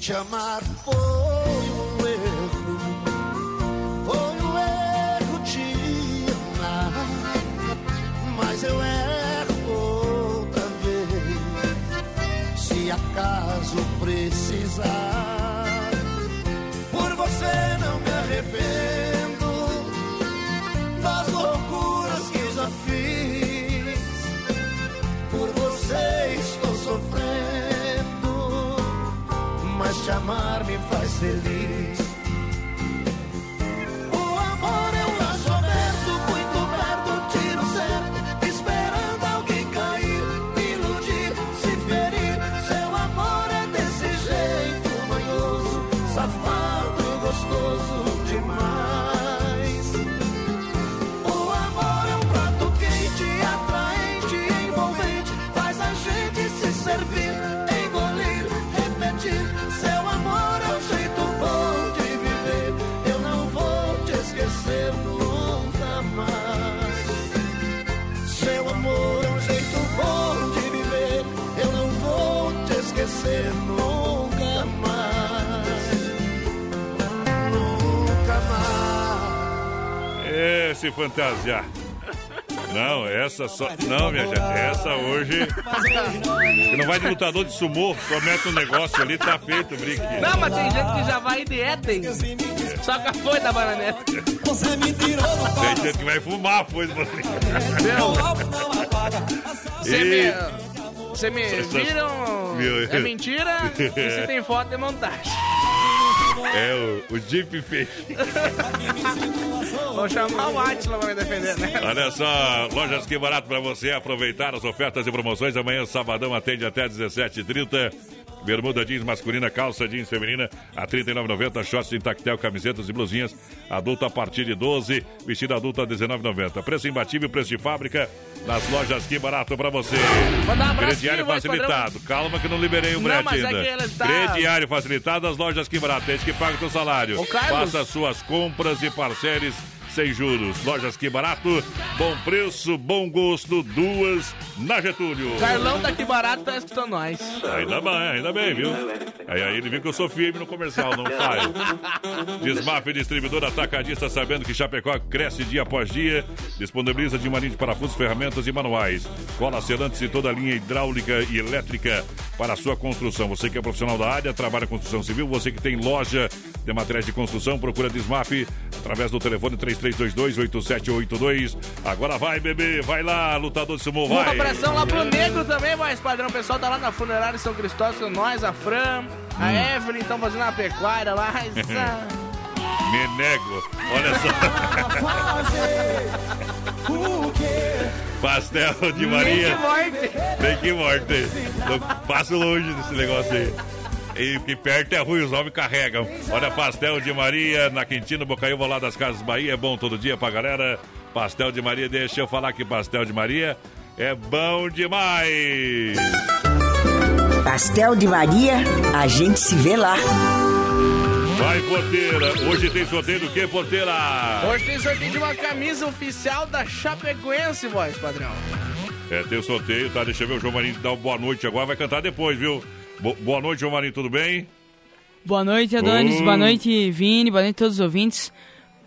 Se fantasiar. Não, essa só. Não, minha gente, essa hoje. Que não vai de lutador de sumô, só mete um negócio ali, tá feito brinque. Não, mas tem gente que já vai em dieta, hein? Só que foi da bananeta. Tem gente que vai fumar, pois você. Você me. Você me viram? Viu? É mentira? E se tem foto de montagem? É o, o Jeep fez. Vou chamar o Atila pra me defender, né? Olha só, lojas que barato pra você aproveitar as ofertas e promoções. Amanhã, sabadão, atende até 17h30. Bermuda jeans masculina, calça jeans feminina a R$ 39,90. Shorts em tactel, camisetas e blusinhas. Adulto a partir de 12, vestido adulto a R$ 19,90. Preço imbatível, preço de fábrica nas lojas que barato pra você. Mandar um abraço Crediário facilitado. Calma que não liberei o brete é ainda. ele tá- Crediário facilitado das lojas que barato. Esse que paga o seu salário. Faça suas compras e parceres sem juros. Lojas que barato, bom preço, bom gosto, duas na Getúlio. Carlão daqui barato tá escutando nós. Ainda bem, ainda bem, viu? Aí, aí ele viu que eu sou firme no comercial, não falho. Desmaf distribuidor atacadista, sabendo que Chapecó cresce dia após dia. Disponibiliza de marinho de parafusos, ferramentas e manuais. Cola selantes e toda a linha hidráulica e elétrica para a sua construção. Você que é profissional da área, trabalha em construção civil, você que tem loja de materiais de construção, procura Desmaf através do telefone 3322-8782. Agora vai, bebê, vai lá, lutador de sumo, Uma vai. pressão lá pro negro também, mais padrão. O pessoal tá lá na funerária São Cristóvão nós, a Fran, a Hum. Evelyn, estão fazendo uma pecuária lá. <laughs> Me nego. Olha só. <laughs> Pastel de Maria. Nem que morte. Tem que morte. Passo longe desse negócio aí. E que perto é ruim, os homens carregam. Olha, pastel de Maria na Quintino Bocaiúva lá das Casas Bahia. É bom todo dia pra galera. Pastel de Maria, deixa eu falar que pastel de Maria é bom demais. Pastel de Maria, a gente se vê lá. Vai, porteira. Hoje tem sorteio do que, porteira? Hoje tem sorteio de uma camisa oficial da Chapecoense, voz, padrão. É, tem o sorteio, tá? Deixa eu ver o João Marinho dar uma boa noite agora. Vai cantar depois, viu? Bo- boa noite, Marinho, tudo bem? Boa noite, Adonis. Oi. Boa noite, Vini. Boa noite a todos os ouvintes.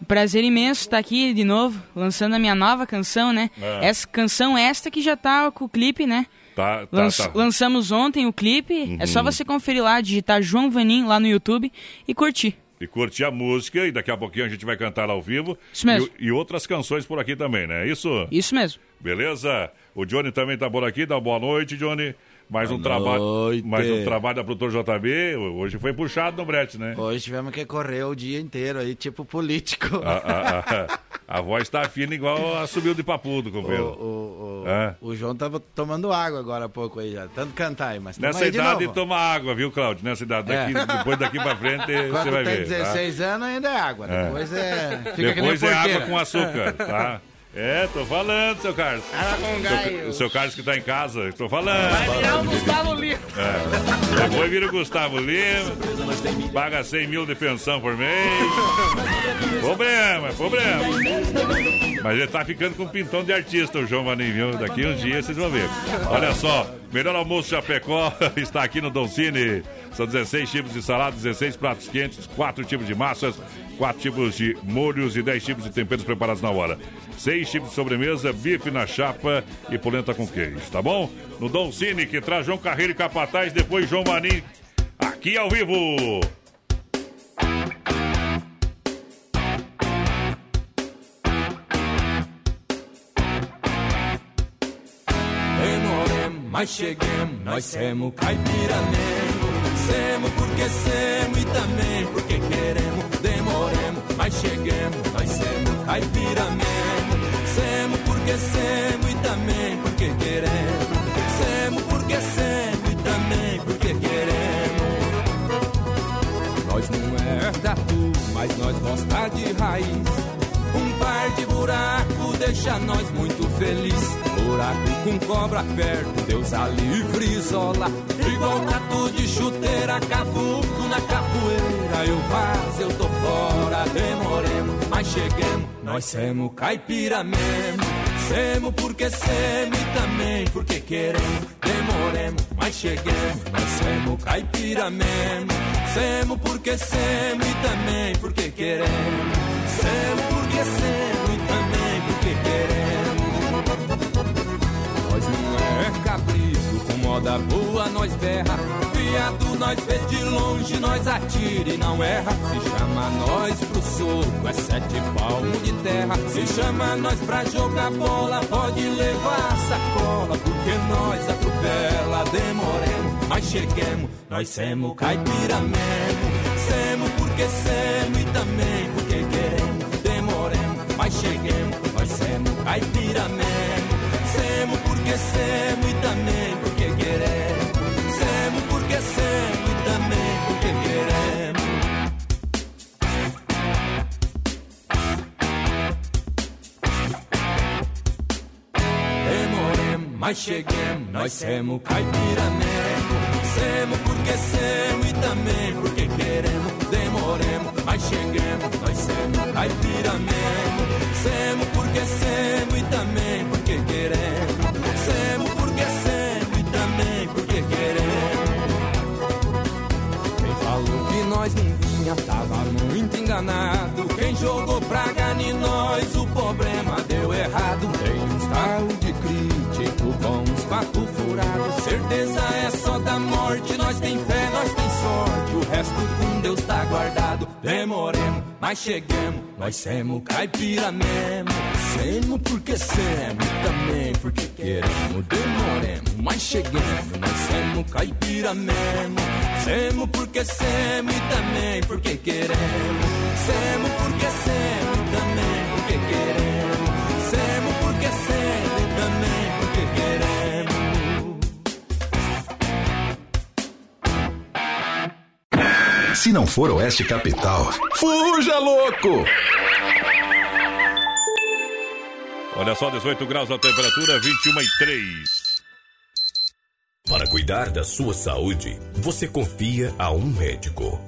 Prazer imenso estar aqui de novo, lançando a minha nova canção, né? É. Essa canção esta que já tá com o clipe, né? Tá, tá, Lanç- tá. Lançamos ontem o clipe. É só Uhum. você conferir lá, digitar João Vanim lá no YouTube e curtir. E curtir a música, e daqui a pouquinho a gente vai cantar ao vivo. Isso mesmo. E, e outras canções por aqui também, né? Isso? Isso mesmo. Beleza? O Johnny também tá por aqui, dá boa noite, Johnny. Mais um trabalho. Mais um trabalho da produtor JB. Hoje foi puxado no brete, né? Hoje tivemos que correr o dia inteiro aí, tipo político. A, a- a- <laughs> a voz tá fina igual a subiu de papudo, O, companheiro. o, o, É. o João tava tomando água agora há pouco aí já. Tanto cantar aí, mas Nessa aí de idade novo. toma água, viu, Cláudio? Nessa idade. Daqui, É. Depois daqui pra frente <laughs> você Quando vai tem ver. tá? 16 anos ainda é água. É. Depois é. Nem Depois é porteira. água com açúcar, tá? <laughs> É, tô falando, seu Carlos. Água com Seu- seu Carlos que tá em casa, tô falando. Vai virar o Gustavo Lima. É. Depois vira o Gustavo Lima, paga 100 mil de pensão por mês. Problema, problema. Mas ele tá ficando com um pintão de artista, o João Vanim, viu? Daqui uns dias vocês vão ver. Olha só, melhor almoço Chapecó <laughs> está aqui no Don Cine. São 16 tipos de salada, 16 pratos quentes, 4 tipos de massas, 4 tipos de molhos e 10 tipos de temperos preparados na hora. 6 tipos de sobremesa, bife na chapa e polenta com queijo, tá bom? No Don Cine, que traz João Carreiro e Capataz, depois João Vanim, aqui ao vivo. Mas cheguemos, nós semos caipira mesmo. Semos porque semos e também porque queremos. Demoremos, mas cheguemos, nós semos caipira mesmo. Semos porque semos e também porque queremos. Semos porque semos e também porque queremos. Nós não é tatu, mas nós gosta de raiz. De buraco deixa nós muito feliz. Buraco com cobra perto, Deus a livre. Igual tatu de chuteira, cavuco na capoeira. Eu vazo, eu tô fora, demoremos, mas cheguemos. Nós semos caipira mesmo. Semos porque semos e também porque queremos. Demoremos, mas cheguemos. Nós semos caipira mesmo. Semos porque semos e também porque queremos. Semos porque semos moda boa nós berra. Viado nós vê de longe, nós atira e não erra. Se chama nós pro soco, é sete palmos de terra. Se chama nós pra jogar bola, pode levar a sacola. Porque nós atropela, demoremos, mas cheguemos. Nós semos caipira mesmo. Semos porque semos e também porque queremos. Demoremos, mas cheguemos. Nós semos caipira mesmo. Semos porque semos e também queremos. Semos porque semos e também porque queremos. Demoremos, mas cheguemos, nós semos caipira mesmo. Semos porque semos e também porque queremos. Demoremos, mas cheguemos, nós semos caipira mesmo. Semos porque semos e também porque queremos. Tava muito enganado. Quem jogou praga em nós, o problema deu errado. Tem uns tal de crítico com uns papo furado. Certeza é só da morte, nós tem fé, nós tem sorte. O resto com mas cheguemos, nós semos caipira mesmo. Semos porque semos também porque queremos. Demoremos, mas cheguemos, nós semos caipira mesmo. Semos porque semos também porque queremos. Semos porque semos Se não for Oeste Capital, fuja louco! Olha só, 18 graus a temperatura, 21 e 3. Para cuidar da sua saúde, você confia a um médico.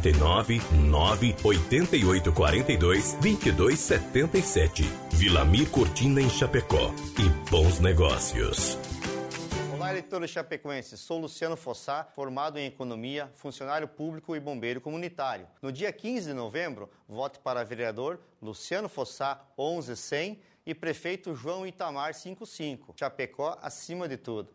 49 9 88 42 22 77. Vilamir Cortina em Chapecó. E bons negócios. Olá, eleitores chapecoenses. Sou Luciano Fossá, formado em Economia, funcionário público e bombeiro comunitário. No dia 15 de novembro, vote para vereador Luciano Fossá 11100 e prefeito João Itamar 55. Chapecó acima de tudo.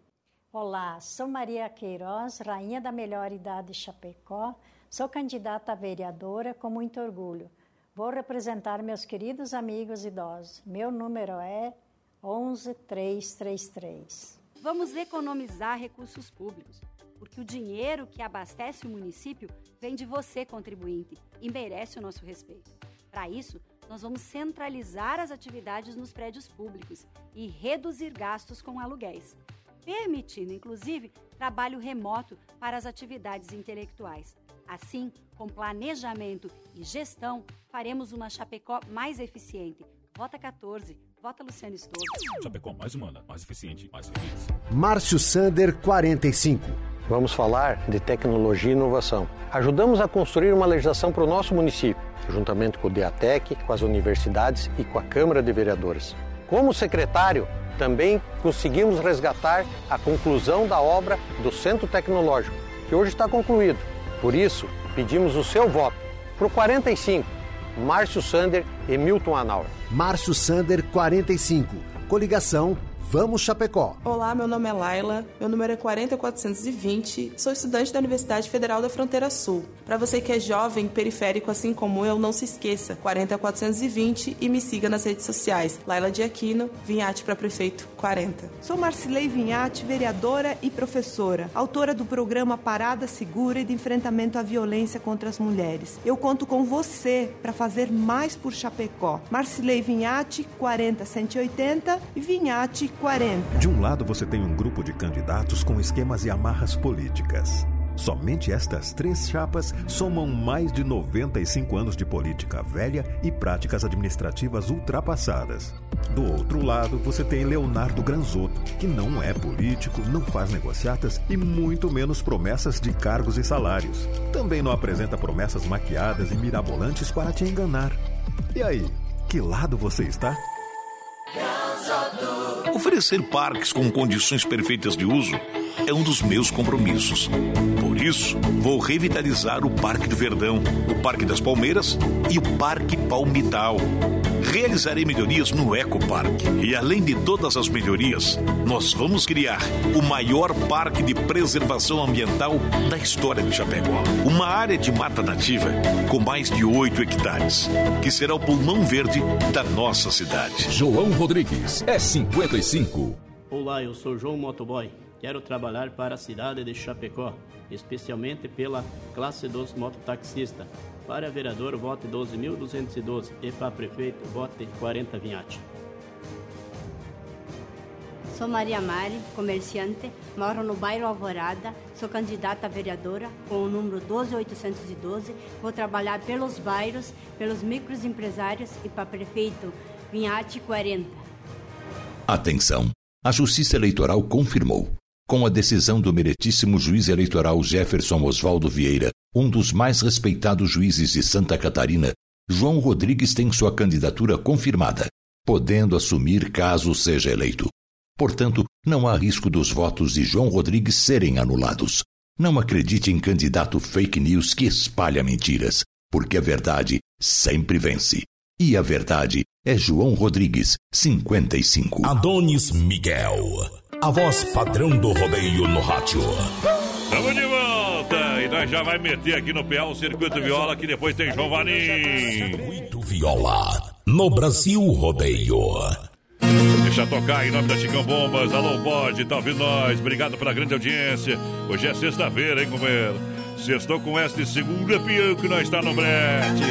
Olá, sou Maria Queiroz, rainha da melhor idade de Chapecó. Sou candidata a vereadora com muito orgulho. Vou representar meus queridos amigos idosos. Meu número é 11333. Vamos economizar recursos públicos, porque o dinheiro que abastece o município vem de você, contribuinte, e merece o nosso respeito. Para isso, nós vamos centralizar as atividades nos prédios públicos e reduzir gastos com aluguéis, permitindo, inclusive, trabalho remoto para as atividades intelectuais. Assim, com planejamento e gestão, faremos uma Chapecó mais eficiente. Vota 14, vota Luciano Stover. Chapecó mais humana, mais eficiente, mais feliz. Márcio Sander 45. Vamos falar de tecnologia e inovação. Ajudamos a construir uma legislação para o nosso município, juntamente com o DEATEC, com as universidades e com a Câmara de Vereadores. Como secretário, também conseguimos resgatar a conclusão da obra do Centro Tecnológico, que hoje está concluído. Por isso, pedimos o seu voto para o 45, Márcio Sander e Milton Anauer. Márcio Sander 45. Coligação Vamos Chapecó. Olá, meu nome é Laila, meu número é 40420, sou estudante da Universidade Federal da Fronteira Sul. Para você que é jovem, periférico assim como eu, não se esqueça, 40420 e me siga nas redes sociais. Laila de Aquino, Vinhate para prefeito 40. Sou Marcilei Vinhate, vereadora e professora, autora do programa Parada Segura e de enfrentamento à violência contra as mulheres. Eu conto com você para fazer mais por Chapecó. Marcilei Vinhate, 40180 e Vinhate 40. De um lado você tem um grupo de candidatos com esquemas e amarras políticas. Somente estas três chapas somam mais de 95 anos de política velha e práticas administrativas ultrapassadas. Do outro lado, você tem Leonardo Granzotto, que não é político, não faz negociatas e muito menos promessas de cargos e salários. Também não apresenta promessas maquiadas e mirabolantes para te enganar. E aí, que lado você está? Oferecer parques com condições perfeitas de uso é um dos meus compromissos. Por isso, vou revitalizar o Parque do Verdão, o Parque das Palmeiras e o Parque Palmital. Realizarei melhorias no Ecoparque. E além de todas as melhorias, nós vamos criar o maior parque de preservação ambiental da história de Chapecó. Uma área de mata nativa com mais de 8 hectares, que será o pulmão verde da nossa cidade. João Rodrigues, é 55. Olá, eu sou João Motoboy. Quero trabalhar para a cidade de Chapecó, especialmente pela classe dos mototaxistas. Para vereador, vote 12.212 e para prefeito, vote 40 Vinhate. Sou Maria Mari, comerciante, moro no bairro Alvorada, sou candidata a vereadora com o número 12812. Vou trabalhar pelos bairros, pelos microempresários e para prefeito Vinhate 40. Atenção! A Justiça Eleitoral confirmou. Com a decisão do meritíssimo juiz eleitoral Jefferson Oswaldo Vieira, um dos mais respeitados juízes de Santa Catarina, João Rodrigues tem sua candidatura confirmada, podendo assumir caso seja eleito. Portanto, não há risco dos votos de João Rodrigues serem anulados. Não acredite em candidato fake news que espalha mentiras, porque a verdade sempre vence. E a verdade é João Rodrigues, 55. Adonis Miguel, a voz padrão do rodeio no rádio. Tamo de volta! E nós já vai meter aqui no PA o Circuito Viola, que depois tem João. Circuito Viola, no Brasil Rodeio. Deixa tocar em nome da Chicão Bombas. Alô, pode, tá ouvindo nós? Obrigado pela grande audiência. Hoje é sexta-feira, hein, companheiro? Sextou com este segunda peão que nós está no brete.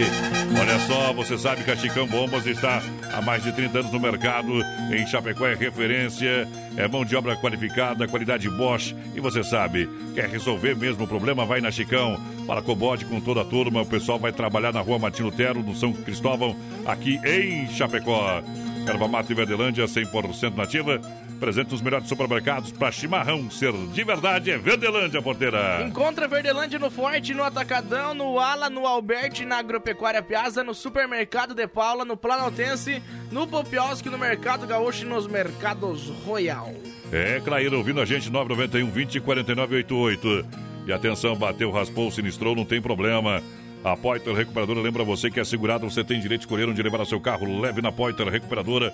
Olha só, você sabe que a Chicão Bombas está há mais de 30 anos no mercado. Em Chapecó é referência, é mão de obra qualificada, qualidade Bosch. E você sabe, quer resolver mesmo o problema, vai na Chicão. Fala Cobode com toda a turma. O pessoal vai trabalhar na rua Martino Tero, no São Cristóvão, aqui em Chapecó. Erva mata e Verdelândia, 100% nativa. Presente nos melhores supermercados para chimarrão ser de verdade. É Verdelândia, porteira. Encontra Verdelândia no Forte, no Atacadão, no Ala, no Alberti, na Agropecuária Piazza, no Supermercado de Paula, no Planaltense, no Popiosque, no Mercado Gaúcho e nos Mercados Royal. É, Claíra, ouvindo a gente, 991 20 49 88. E atenção, bateu, raspou, sinistrou, não tem problema. A Poiter Recuperadora lembra você que é segurado, você tem direito de escolher onde levar o seu carro. Leve na Poiter Recuperadora,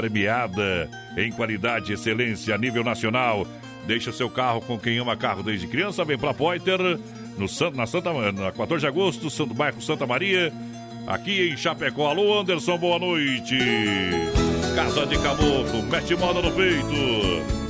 premiada em qualidade e excelência a nível nacional. Deixa seu carro com quem ama carro desde criança. Vem pra Poiter, no, na, Santa, na 14 de agosto, Santo Bairro Santa Maria, aqui em Chapecó. Alô, Anderson, boa noite. Casa de Caboclo, mete moda no peito.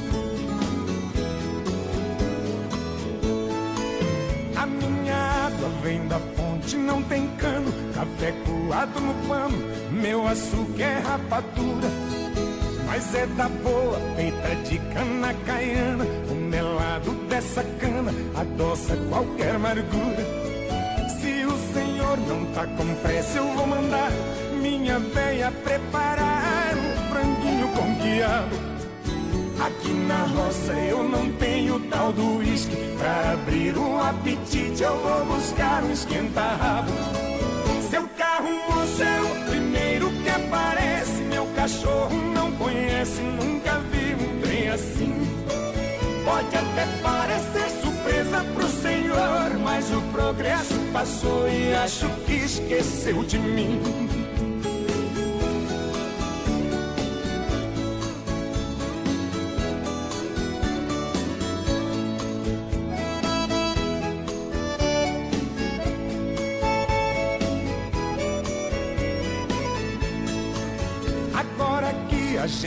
Água vem da fonte, não tem cano. Café coado no pano, meu açúcar é rapadura. Mas é da boa, feita de cana caiana. O melado dessa cana adoça qualquer amargura. Se o senhor não tá com pressa, eu vou mandar minha véia preparar um franguinho com quiabo. Aqui na roça eu não tenho tal do uísque. Abrir um apetite eu vou buscar um esquenta-rabo. Seu carro moço é o primeiro que aparece. Meu cachorro não conhece, nunca vi um trem assim. Pode até parecer surpresa pro senhor, mas o progresso passou e acho que esqueceu de mim.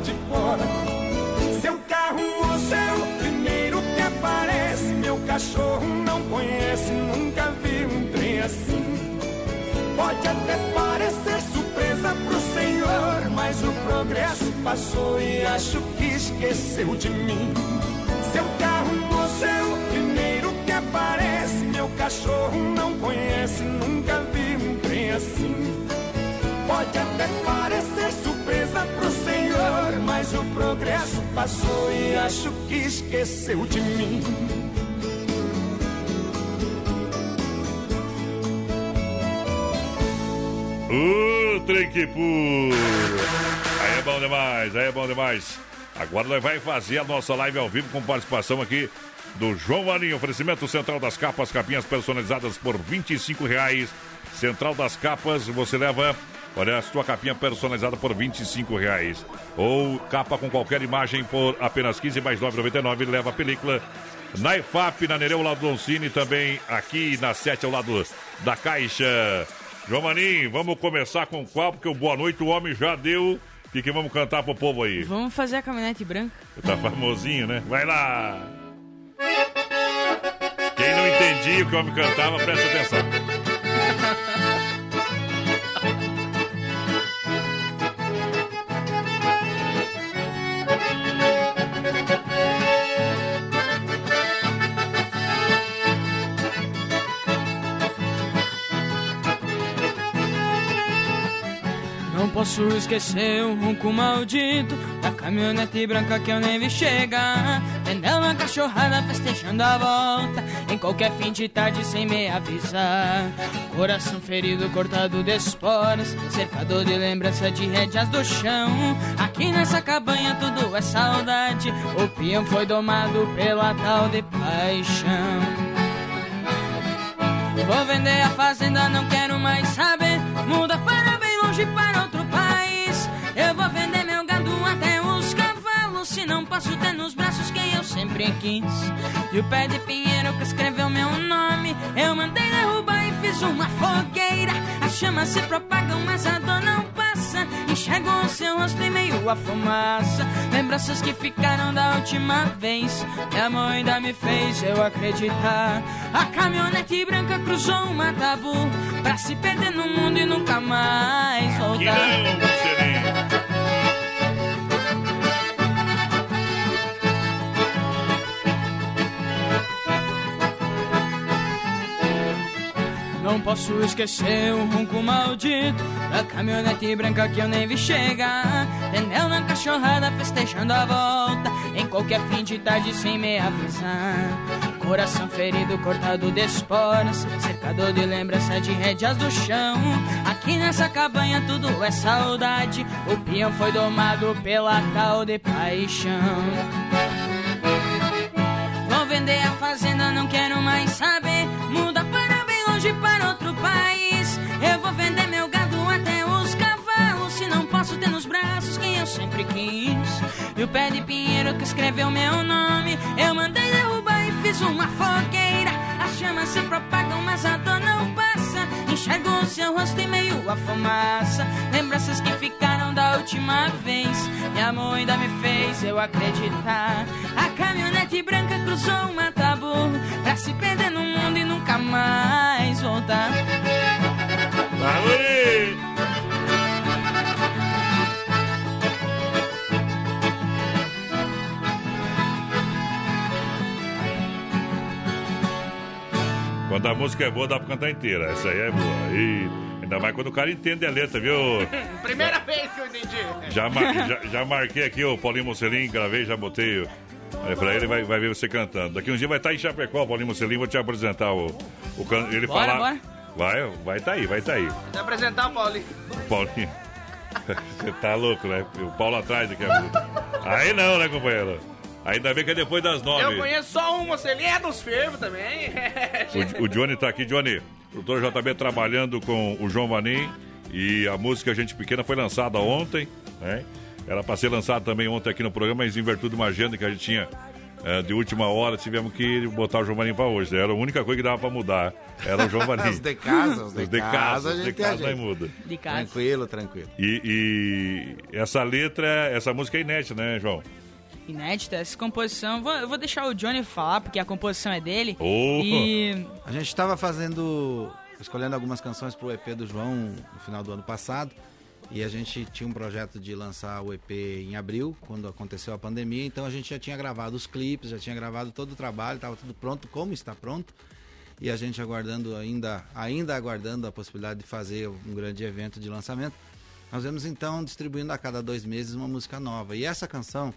de fora. Seu carro moço é o primeiro que aparece. Meu cachorro não conhece, nunca vi um trem assim. Pode até parecer surpresa pro senhor, mas o progresso passou e acho que esqueceu de mim. Seu carro moço é o primeiro que aparece. Meu cachorro não conhece, nunca vi um trem assim. Pode até parecer surpresa pro senhor, mas o progresso passou e acho que esqueceu de mim. O trem que pula. Aí é bom demais, aí é bom demais. Agora nós vai fazer a nossa live ao vivo com participação aqui do João Marinho. Oferecimento Central das Capas, capinhas personalizadas por 25 reais. Central das Capas, você leva, olha, a sua capinha personalizada por 25 reais. Ou capa com qualquer imagem por apenas 15 mais 9,99. Leva a película Na IFAP, na Nereu, ao lado do Oncine, também aqui na 7, ao lado da Caixa. João Maninho, vamos começar com qual? Porque o Boa Noite o homem já deu. O que, que vamos cantar pro povo aí? Vamos fazer a caminhonete branca. Tá famosinho, né? Vai lá! Quem não entendia o que o homem cantava, presta atenção. <laughs> posso esquecer o ronco maldito. Da caminhonete branca que eu nem vi chegar Vendendo uma cachorrada festejando a volta. Em qualquer fim de tarde sem me avisar. Coração ferido, cortado de esporas. Cercador de lembrança de rédeas do chão. Aqui nessa cabanha tudo é saudade. O peão foi domado pela tal de paixão. Vou vender a fazenda, não quero mais saber. Muda para bem longe, para outro. Eu vou vender meu gado até os cavalos. Se não posso ter nos braços quem eu sempre quis. E o pé de pinheiro que escreveu meu nome. Eu mandei derrubar e fiz uma fogueira. As chamas se propagam, mas a dor não passa. Enxergo o seu rosto em meio à fumaça. Lembranças que ficaram da última vez. Minha mãe ainda me fez eu acreditar. A caminhonete branca cruzou uma tabu pra se perder no mundo e nunca mais voltar. Não posso esquecer o ronco maldito da caminhonete branca que eu nem vi chegar. Tendeu na cachorrada festejando a volta em qualquer fim de tarde sem me avisar. Coração ferido, cortado de esporas, cercador de lembrança de rédeas do chão. Aqui nessa cabanha tudo é saudade. O peão foi domado pela tal de paixão. Vou vender a fazenda, não quero mais saber. Muda para para outro país. Eu vou vender meu gado até os cavalos. Se não posso ter nos braços quem eu sempre quis. E o pé de pinheiro que escreveu meu nome. Eu mandei derrubar e fiz uma fogueira. As chamas se propagam, mas a dor não passa. Enxergo seu rosto em meio à fumaça. Lembranças que ficaram da última vez. Minha mãe ainda me fez eu acreditar. A caminhonete branca cruzou uma tabu pra se perder no mundo e nunca mais voltar. Valeu! Quando a música é boa, dá pra cantar inteira. Essa aí é boa. E ainda mais quando o cara entende a letra, viu? <laughs> Primeira vez que eu entendi. Já, mar- já, já marquei aqui o Paulinho Mocelin, gravei, já botei. Aí pra ele vai, vai ver você cantando. Daqui um dia vai estar em Chapecó, Paulinho Mocelin, vou te apresentar o, o can- ele Bora, falar. bora. Vai, vai tá aí, vai tá aí. Vou apresentar o Paulinho. Paulinho. <laughs> Você tá louco, né? O Paulo atrás aqui. Aí não, né, companheiro? Ainda bem que é depois das Eu nove. conheço só um, você é dos fervos também. O, o Johnny tá aqui, Johnny. O doutor JB trabalhando com o João Vanim. E a música Gente Pequena foi lançada ontem, né? Era para ser lançada também ontem aqui no programa, mas em virtude de uma agenda que a gente tinha eh, de última hora, tivemos que botar o João Vanim para hoje. Era a única coisa que dava para mudar. Era o João Vanim. Os de casa, os <laughs> de, Os de casa, casa, os de casa não muda. De casa. Tranquilo, tranquilo. E, e essa letra, essa música é inédita, né, João? Inédita, essa composição. Vou, eu vou deixar o Johnny falar, porque a composição é dele. Oh. E A gente estava fazendo, escolhendo algumas canções para o EP do João no final do ano passado. E a gente tinha um projeto de lançar o EP em abril, quando aconteceu a pandemia. Então a gente já tinha gravado os clipes, já tinha gravado todo o trabalho, estava tudo pronto, como está pronto. E a gente aguardando ainda, ainda aguardando a possibilidade de fazer um grande evento de lançamento. Nós vemos então distribuindo a cada dois meses uma música nova. E essa canção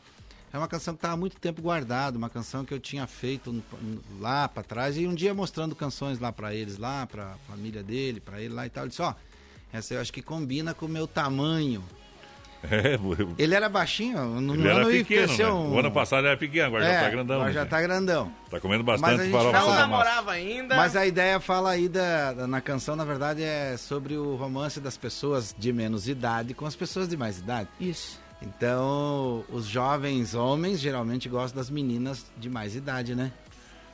é uma canção que estava há muito tempo guardada, uma canção que eu tinha feito no- no- lá para trás e um dia mostrando canções lá para eles, lá para a família dele, para ele lá e tal. Ele disse: Ó, essa eu acho que combina com o meu tamanho. <laughs> É, Ele era baixinho, no ele era ano ele pequeno, né? um- O ano passado ele era pequeno, agora já É, tá grandão. Agora já gente? tá grandão. Tá comendo bastante farofa não namorava ainda. Mas a ideia fala aí da, da- na canção, na verdade, é sobre o romance das pessoas de menos idade com as pessoas de mais idade. Isso. Então, os jovens homens geralmente gostam das meninas de mais idade, né?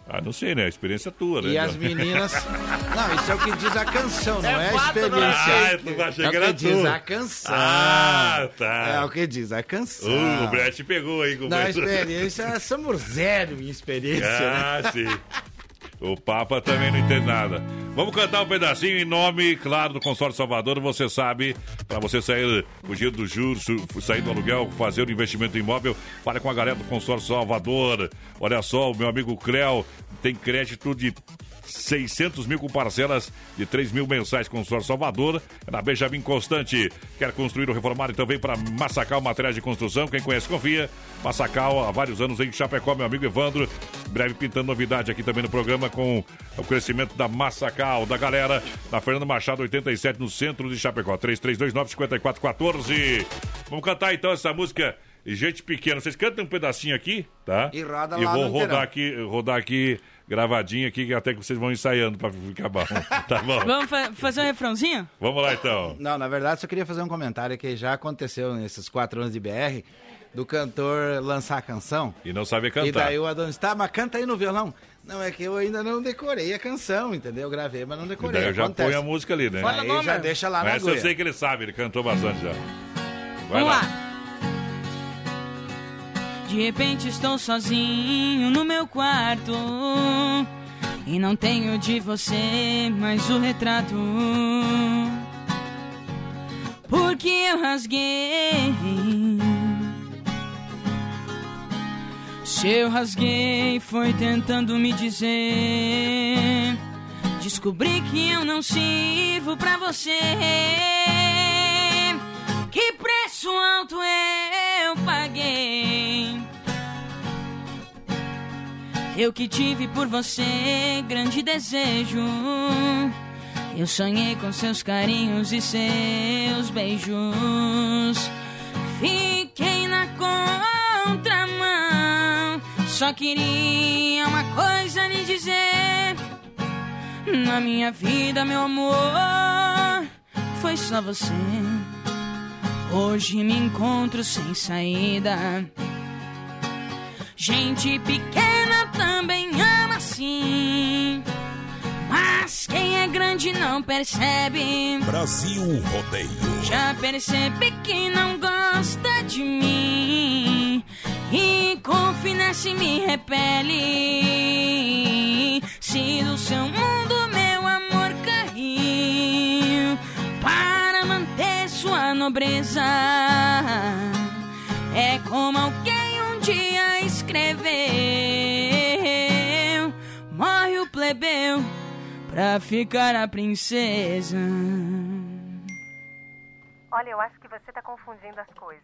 Ah, não sei, né? A experiência é tua, né? E as meninas. <laughs> Não, isso é o que diz a canção, não é, a fato, não é? experiência. Ah, tu achei é que o que diz a canção. Ah, tá. É o que diz a canção. Uh, o Brett pegou aí, Na companheiro. experiência, somos zero em experiência. <laughs> Ah, né? sim. <laughs> O Papa também não entende nada. Vamos cantar um pedacinho em nome, claro, do Consórcio Salvador. Você sabe, para você sair, fugir do juros, sair do aluguel, fazer o investimento imóvel, fale com a galera do Consórcio Salvador. Olha só, o meu amigo Creu tem crédito de 600 mil com parcelas de 3 mil mensais Consórcio Salvador. É na Benjamin Constante. Quer construir ou reformar? Então vem para Massacal Materiais de Construção. Quem conhece, confia. Massacal, há vários anos em Chapecó, meu amigo Evandro. Breve pintando novidade aqui também no programa com o crescimento da Massacal, da galera, na Fernando Machado 87, no centro de Chapecó. 3329-5414. Vamos cantar então essa música. Gente pequena, vocês cantam um pedacinho aqui, tá? E roda E vou rodar aqui, rodar aqui gravadinho aqui, que até que vocês vão ensaiando pra ficar bom. <laughs> Tá bom? Vamos fa- fazer um refrãozinho? Vamos lá então. Não, na verdade, só queria fazer um comentário que já aconteceu nesses quatro anos de BR, do cantor lançar a canção. E não saber cantar. E daí o Adonis, tá, mas canta aí no violão. Não, é que eu ainda não decorei a canção, entendeu? Eu gravei, mas não E decorei. daí eu já acontece. põe a música ali, né? Aí já deixa lá na Essa eu sei que ele sabe, ele cantou bastante já. Vai Vamos lá. lá. De repente estou sozinho no meu quarto e não tenho de você mais o retrato. Porque eu rasguei. Se eu rasguei, foi tentando me dizer. Descobri que eu não sirvo pra você. Que preço alto eu paguei. Eu que tive por você grande desejo. Eu sonhei com seus carinhos e seus beijos. Fiquei na contramão. Só queria uma coisa lhe dizer. Na minha vida, meu amor, foi só você. Hoje me encontro sem saída. Gente pequena também ama assim. Mas quem é grande não percebe. Brasil Rodeio. Já percebi que não gosta de mim e com finesse me repele. Se do seu mundo nobreza, é como alguém um dia escreveu: morre o plebeu pra ficar a princesa. Olha, eu acho que você tá confundindo as coisas.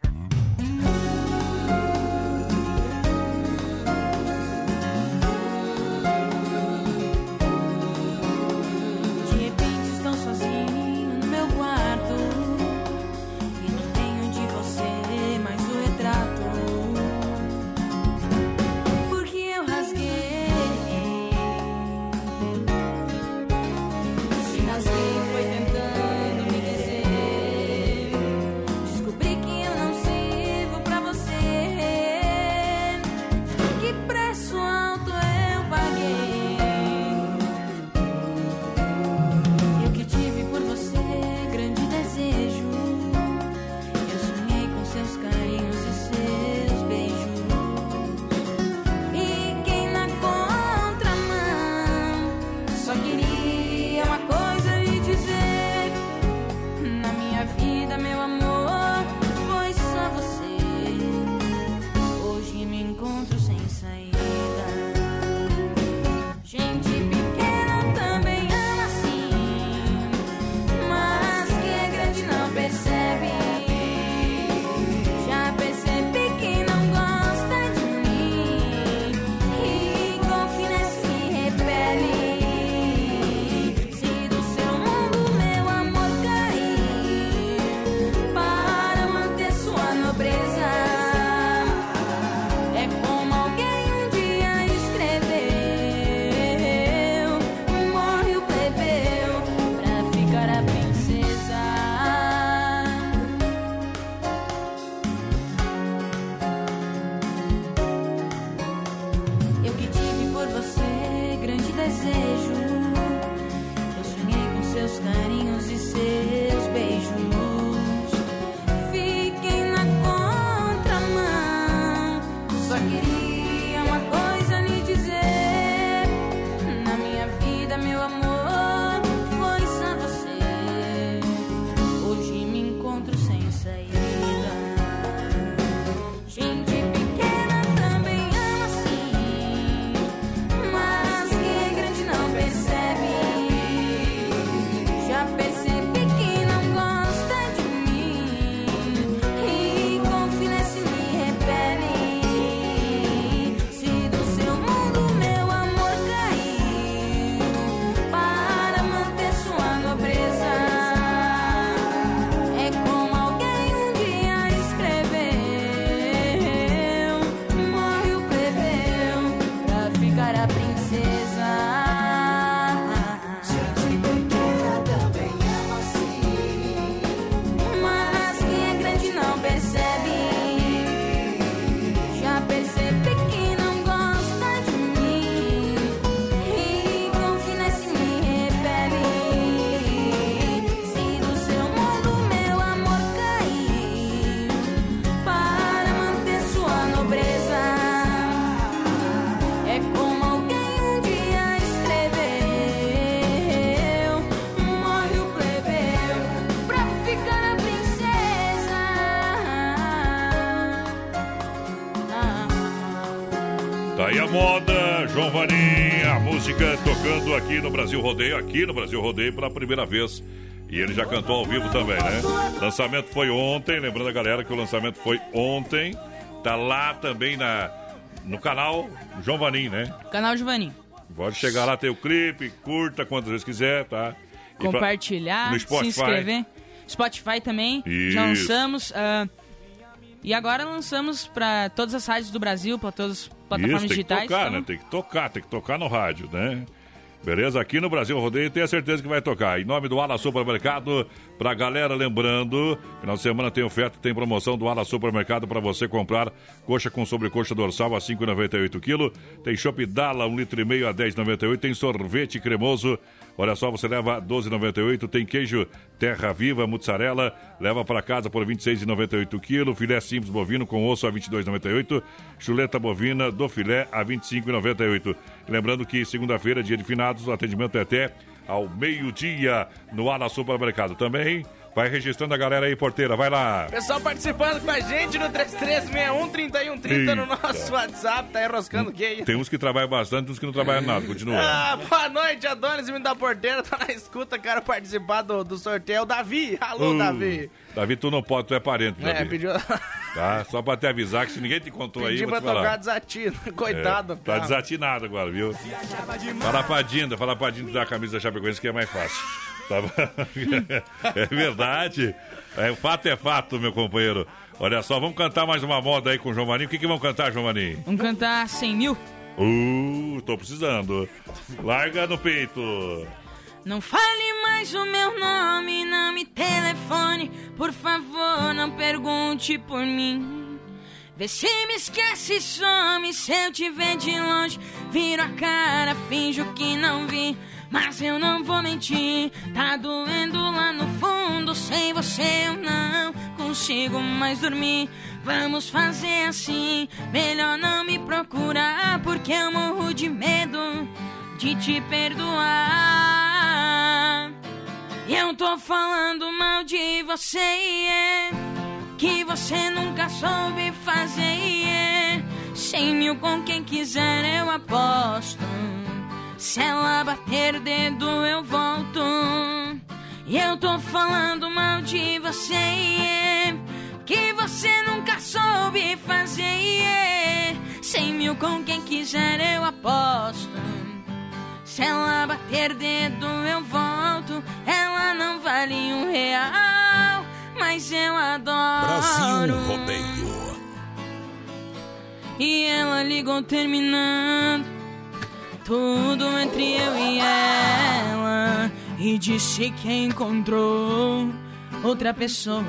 Vanim, a música tocando aqui no Brasil Rodeio, aqui no Brasil Rodeio pela primeira vez. E ele já cantou ao vivo também, né? Lançamento foi ontem, lembrando a galera que o lançamento foi ontem. Tá lá também na, no canal Vanim, né? Canal Giovanni. Pode chegar lá, tem o clipe, curta quantas vezes quiser, tá? E pra- Compartilhar, no se inscrever. Spotify também. Isso. Já lançamos. ah, e agora lançamos para todas as rádios do Brasil, para todas as plataformas Isso, tem digitais. que tocar, então- né? Tem que tocar, tem que tocar no rádio, né? Beleza? Aqui no Brasil Rodeio, tenha certeza que vai tocar. Em nome do Ala Supermercado, pra galera, lembrando, final de semana tem oferta, tem promoção do Ala Supermercado para você comprar coxa com sobrecoxa dorsal a 5,98 kg. Tem chopp Dala, 1,5 litro e meio a 10,98. Tem sorvete cremoso, olha só, você leva 12,98. Tem queijo Terra Viva, mussarela, leva para casa por 26,98 kg. Filé simples bovino com osso a 22,98. Chuleta bovina do filé a 25,98. Lembrando que segunda-feira, dia de finados, o atendimento é até ao meio-dia no Ala Supermercado. Também vai registrando a galera aí, porteira. Vai lá. Pessoal participando com a gente no 3361-3130 no nosso WhatsApp, tá aí roscando gay. Tem uns que trabalham bastante, uns que não trabalham nada. Continua. Ah, boa noite, Adonis, menino da porteira, tá na escuta, quero participar do, do sorteio. É Davi, alô, Uh, Davi. Davi, tu não pode, tu é parente, É, Davi. pediu, Tá? Só pra te avisar que se ninguém te contou aí, pediu eu vou pra te falar. tocar desatino, <laughs> coitado. É, tá cara. desatinado agora, viu? Fala pra Dinda, fala pra Dinda da camisa da Chapecoense que é mais fácil. <laughs> É verdade. É, fato é fato, meu companheiro. Olha só, vamos cantar mais uma moda aí com o João. O que, que vamos cantar, João? Vamos cantar 100 mil? Uh, tô precisando. Larga no peito. Não fale mais o meu nome, não me telefone. Por favor, não pergunte por mim. Vê se me esquece e some. Se eu te ver de longe, viro a cara, finjo que não vi. Mas eu não vou mentir, tá doendo lá no fundo. Sem você eu não consigo mais dormir. Vamos fazer assim, melhor não me procurar, porque eu morro de medo de te perdoar. Eu tô falando mal de você, que você nunca soube fazer. Cem mil com quem quiser eu aposto. Se ela bater dedo eu volto. E eu tô falando mal de você, que você nunca soube fazer. Cem mil com quem quiser eu aposto. Se ela bater dedo, eu volto. Ela não vale um real, mas eu adoro. Brasil Rodeio. E ela ligou terminando tudo entre eu e ela. E disse que encontrou outra pessoa.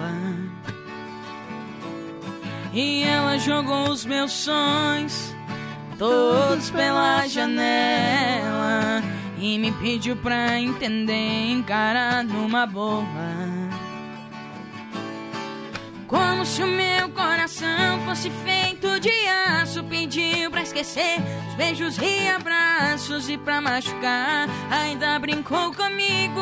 E ela jogou os meus sonhos todos pela janela. E me pediu pra entender, encarar numa boa. Como se o meu coração fosse feito de aço. Pediu pra esquecer os beijos e abraços. E pra machucar, ainda brincou comigo.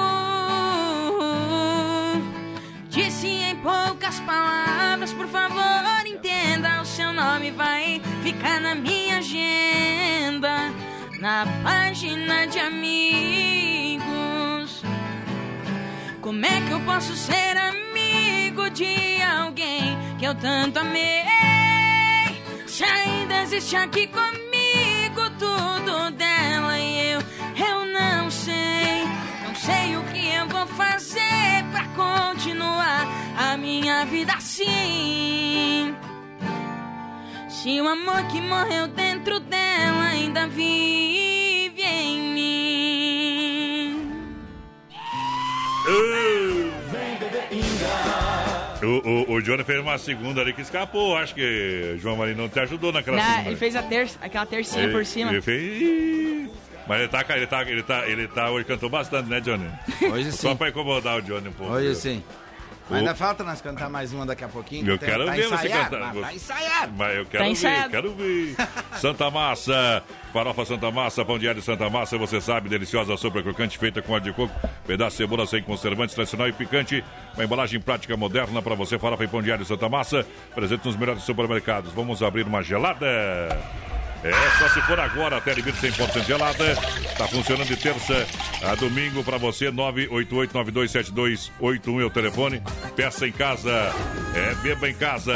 Disse em poucas palavras, por favor, entenda. O seu nome vai ficar na minha agenda. Na página de amigos. Como é que eu posso ser amigo de alguém que eu tanto amei? Se ainda existe aqui comigo tudo dela e eu, eu não sei. Não sei o que eu vou fazer pra continuar a minha vida assim. Se o amor que morreu dentro dela ainda vive em mim. O, o, o Johnny fez uma segunda ali que escapou. Acho que o João Marinho não te ajudou naquela Na- segunda. ele fez a terça, aquela tercinha Ele- por cima. Ele fez. Mas ele tá, ele tá, ele tá, ele tá, hoje cantou bastante, né, Johnny? Hoje Só sim. pra incomodar o Johnny um pouco. Hoje viu? sim. Mas ainda falta nós cantar mais uma daqui a pouquinho. Eu Tá- quero tá ver você cantar. mas Tá ensaiado. Mas eu Tá quero ver, ensaiado. quero ver. <laughs> Santa Massa, farofa Santa Massa, pão diário Santa Massa, você sabe, deliciosa sopa crocante feita com óleo de coco, pedaço de cebola sem conservantes, tradicional e picante, uma embalagem prática moderna para você, farofa e pão diário Santa Massa, presente nos melhores supermercados. Vamos abrir uma gelada. É, só se for agora, até limite 100% gelada. Tá funcionando de terça a domingo para você, 988-927281 é o telefone. Peça em casa, é, beba em casa.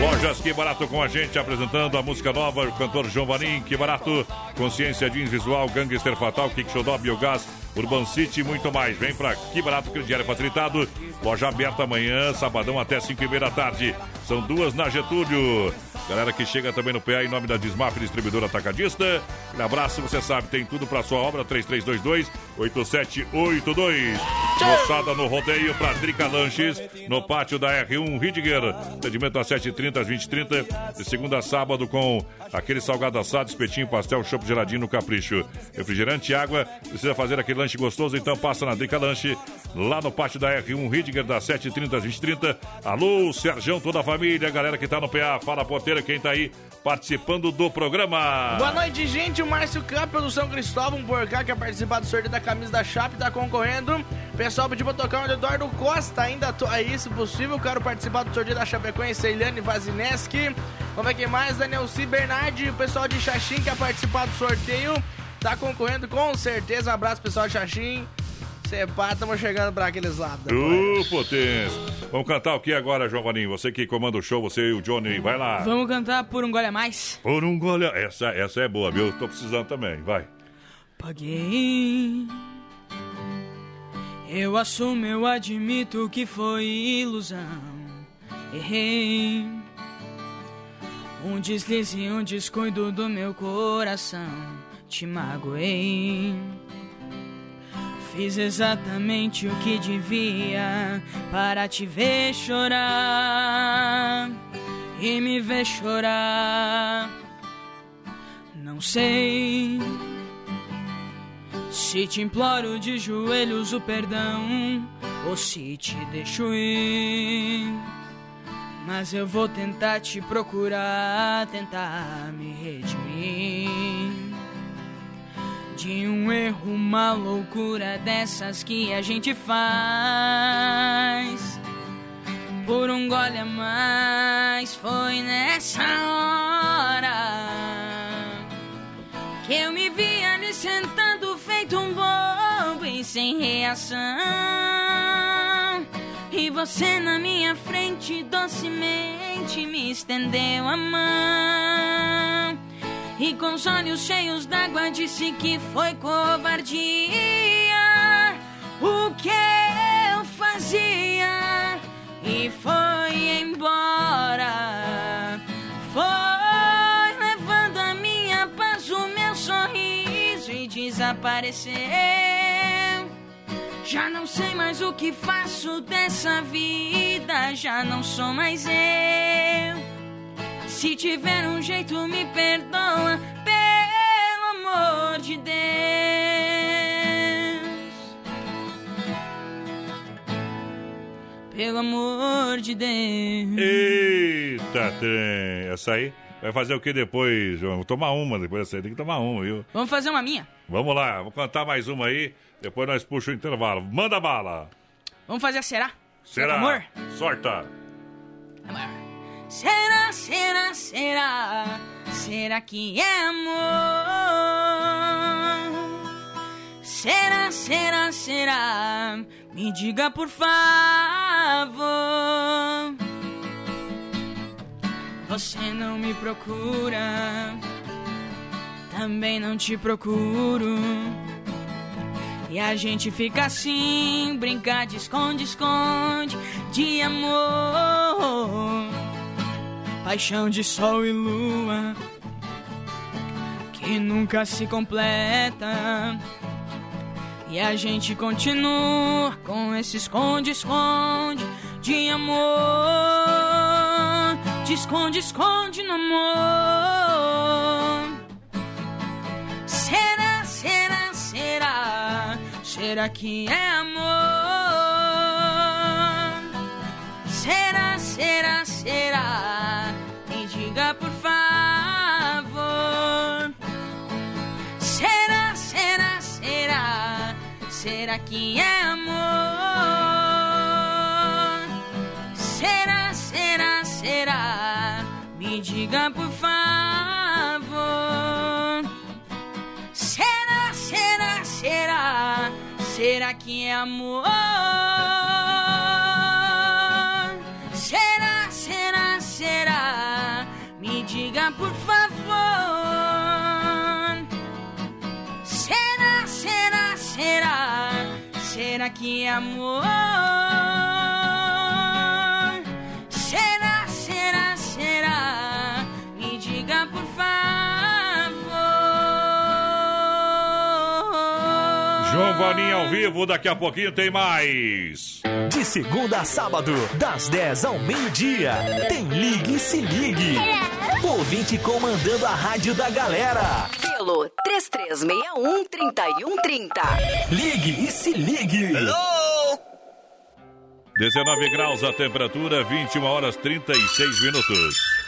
Lojas Que Barato com a gente, apresentando a música nova, o cantor João Vanim, Que Barato, Consciência Jeans Visual, Gangster Fatal, Kick Show Biogás, Urban City e muito mais. Vem pra Que Barato, crediário facilitado. Loja aberta amanhã, sabadão até 5 e meia da tarde. São duas na Getúlio. Galera que chega também no PA em nome da Desmaf Distribuidora Atacadista. Um abraço, você sabe, tem tudo pra sua obra, 3322-8782. Moçada no rodeio pra Drica Lanches, no pátio da R1 Ridger. Atendimento às 7h30, às 20h30. De segunda a sábado com aquele salgado assado, espetinho, pastel, chopp geladinho no capricho. Refrigerante água. Precisa fazer aquele lanche gostoso, então passa na Drica Lanche, lá no pátio da R1 Ridger, das 7h30 às 20h30. Alô, Serjão, toda a família, galera que tá no PA, fala porteira, quem tá aí participando do programa. Boa noite, gente. O Márcio Campos do São Cristóvão, por cá, quer participar do sorteio da camisa da Chape, tá concorrendo. Pessoal pediu pra tocar o Eduardo Costa, ainda tô aí, se possível. Quero participar do sorteio da Chapecoense, Eliane Vazineski. Vamos ver quem mais, Daniel C. Bernardi, o pessoal de Xaxim quer participar do sorteio. Tá concorrendo com certeza. Um abraço, pessoal de Xaxim. Sepá, estamos chegando para aqueles lados. Ô, potência. Vamos cantar o que agora, João Vaninho? Você que comanda o show, você e o Johnny, vai lá. Vamos cantar por um gole a mais? Por um gole a... Essa, essa é boa, viu? Tô precisando também, vai. Paguei. Eu assumo, eu admito que foi ilusão. Errei. Um deslize, um descuido do meu coração. Te magoei. Fiz exatamente o que devia para te ver chorar e me ver chorar. Não sei se te imploro de joelhos o perdão ou se te deixo ir. Mas eu vou tentar te procurar, tentar me redimir de um erro, uma loucura dessas que a gente faz. Por um gole a mais, foi nessa hora que eu me vi ali sentado feito um bobo e sem reação. E você na minha frente docemente me estendeu a mão. E com os olhos cheios d'água disse que foi covardia. O que eu fazia? E foi embora. Foi levando a minha paz, o meu sorriso e desapareceu. Já não sei mais o que faço dessa vida, já não sou mais eu. Se tiver um jeito, me perdoa, pelo amor de Deus. Pelo amor de Deus. Eita, trem. Essa aí vai fazer o que depois, João? Vou tomar uma depois dessa aí. Tem que tomar uma, viu? Vamos fazer uma minha. Vamos lá, vou cantar mais uma aí. Depois nós puxamos o intervalo. Manda bala. Vamos fazer a será? Será? Amor? Sorta. Amor. Será, será, será? Será que é amor? Será, será, será? Me diga por favor. Você não me procura, também não te procuro. E a gente fica assim, brincar de esconde, esconde, de amor paixão de sol e lua que nunca se completa. E a gente continua com esse esconde, esconde de amor. De esconde, esconde no amor. Será, será, será? Será que é amor? Será, será, será? diga por favor. Será, será, será, será que é amor? Será, será, será, me diga, por favor. Será, será, será, será que é amor? Por favor. Será, será, será? Será que é amor? João Vaninha ao vivo, daqui a pouquinho tem mais. De segunda a sábado, das 10 ao meio-dia, tem Ligue e Se Ligue. Ouvinte comandando a rádio da galera. Pelo 3361-3130. Ligue e Se Ligue. 19 graus a temperatura, 21 horas 36 minutos.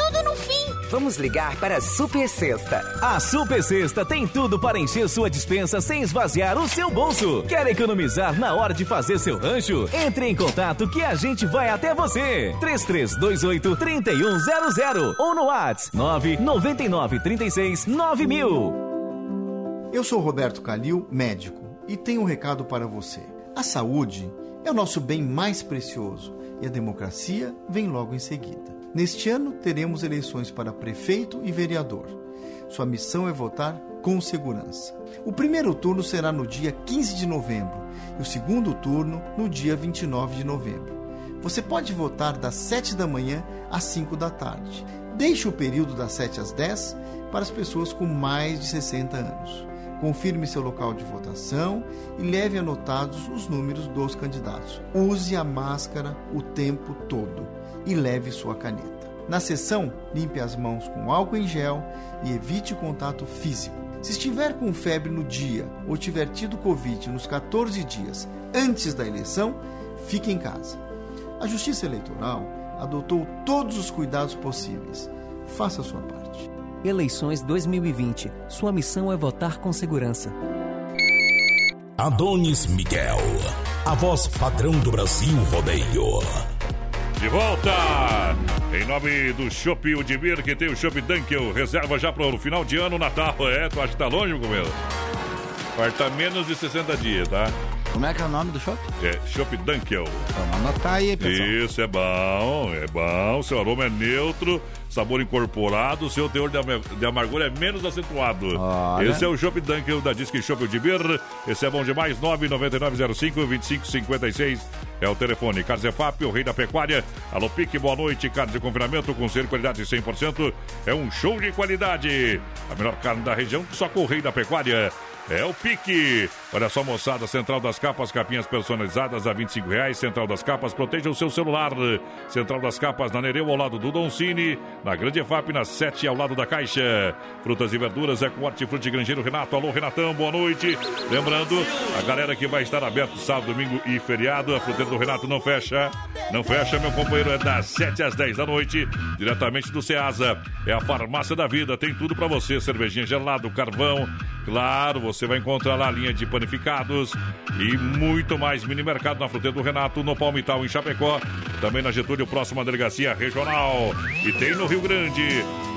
no fim. Vamos ligar para a Super Sexta. A Super Sexta tem tudo para encher sua dispensa sem esvaziar o seu bolso. Quer economizar na hora de fazer seu rancho? Entre em contato que a gente vai até você. 3328 3100 ou no WhatsApp 999 36 9000. Eu sou Roberto Calil, médico, e tenho um recado para você. A saúde é o nosso bem mais precioso e a democracia vem logo em seguida. Neste ano, teremos eleições para prefeito e vereador. Sua missão é votar com segurança. O primeiro turno será no dia 15 de novembro e o segundo turno no dia 29 de novembro. Você pode votar das 7 da manhã às 5 da tarde. Deixe o período das 7 às 10 para as pessoas com mais de 60 anos. Confirme seu local de votação e leve anotados os números dos candidatos. Use a máscara o tempo todo e leve sua caneta. Na sessão, limpe as mãos com álcool em gel e evite contato físico. Se estiver com febre no dia ou tiver tido Covid nos 14 dias antes da eleição, fique em casa. A Justiça Eleitoral adotou todos os cuidados possíveis. Faça a sua parte. Eleições 2020. Sua missão é votar com segurança. Adonis Miguel, a voz padrão do Brasil Rodeio. De volta! Em nome do Shopping Udimir, que tem o Shopping Dunkel, reserva já para o final de ano, Natal. É, tu acha que tá longe, meu? Falta menos de 60 dias, tá? Como é que é o nome do shopping? É, Shop Dunkel. Vamos anotar aí, pessoal. Isso, é bom, é bom. Seu aroma é neutro, sabor incorporado, seu teor de, am de amargura é menos acentuado. Olha. Esse é o Shop Dunkel da Disque Shop de Bir. Esse é bom demais, 99905-2556 é o telefone. Carnes EFAP, o rei da pecuária. Alô, Pique, boa noite. Carnes de confinamento com ser qualidade 100%. É um show de qualidade. A melhor carne da região, só com o rei da pecuária. É o Pique. Olha só, moçada, Central das Capas, capinhas personalizadas a 25 reais. Central das Capas, proteja o seu celular. Central das Capas, na Nereu, ao lado do Don Cine. Na Grande EFAP, na 7, ao lado da Caixa. Frutas e verduras, é com Hortifruti Grangeiro Renato. Alô, Renatão, boa noite. Lembrando, a galera que vai estar aberto sábado, domingo e feriado. A fruteira do Renato não fecha. Não fecha, meu companheiro, é das 7 às 10 da noite. Diretamente do Ceasa. É a farmácia da vida, tem tudo para você. Cervejinha gelado, carvão. Claro, você vai encontrar lá a linha de panificados e muito mais. Mini mercado na fruteira do Renato, no Palmital, em Chapecó. Também na Getúlio, próxima delegacia regional. E tem no Rio Grande.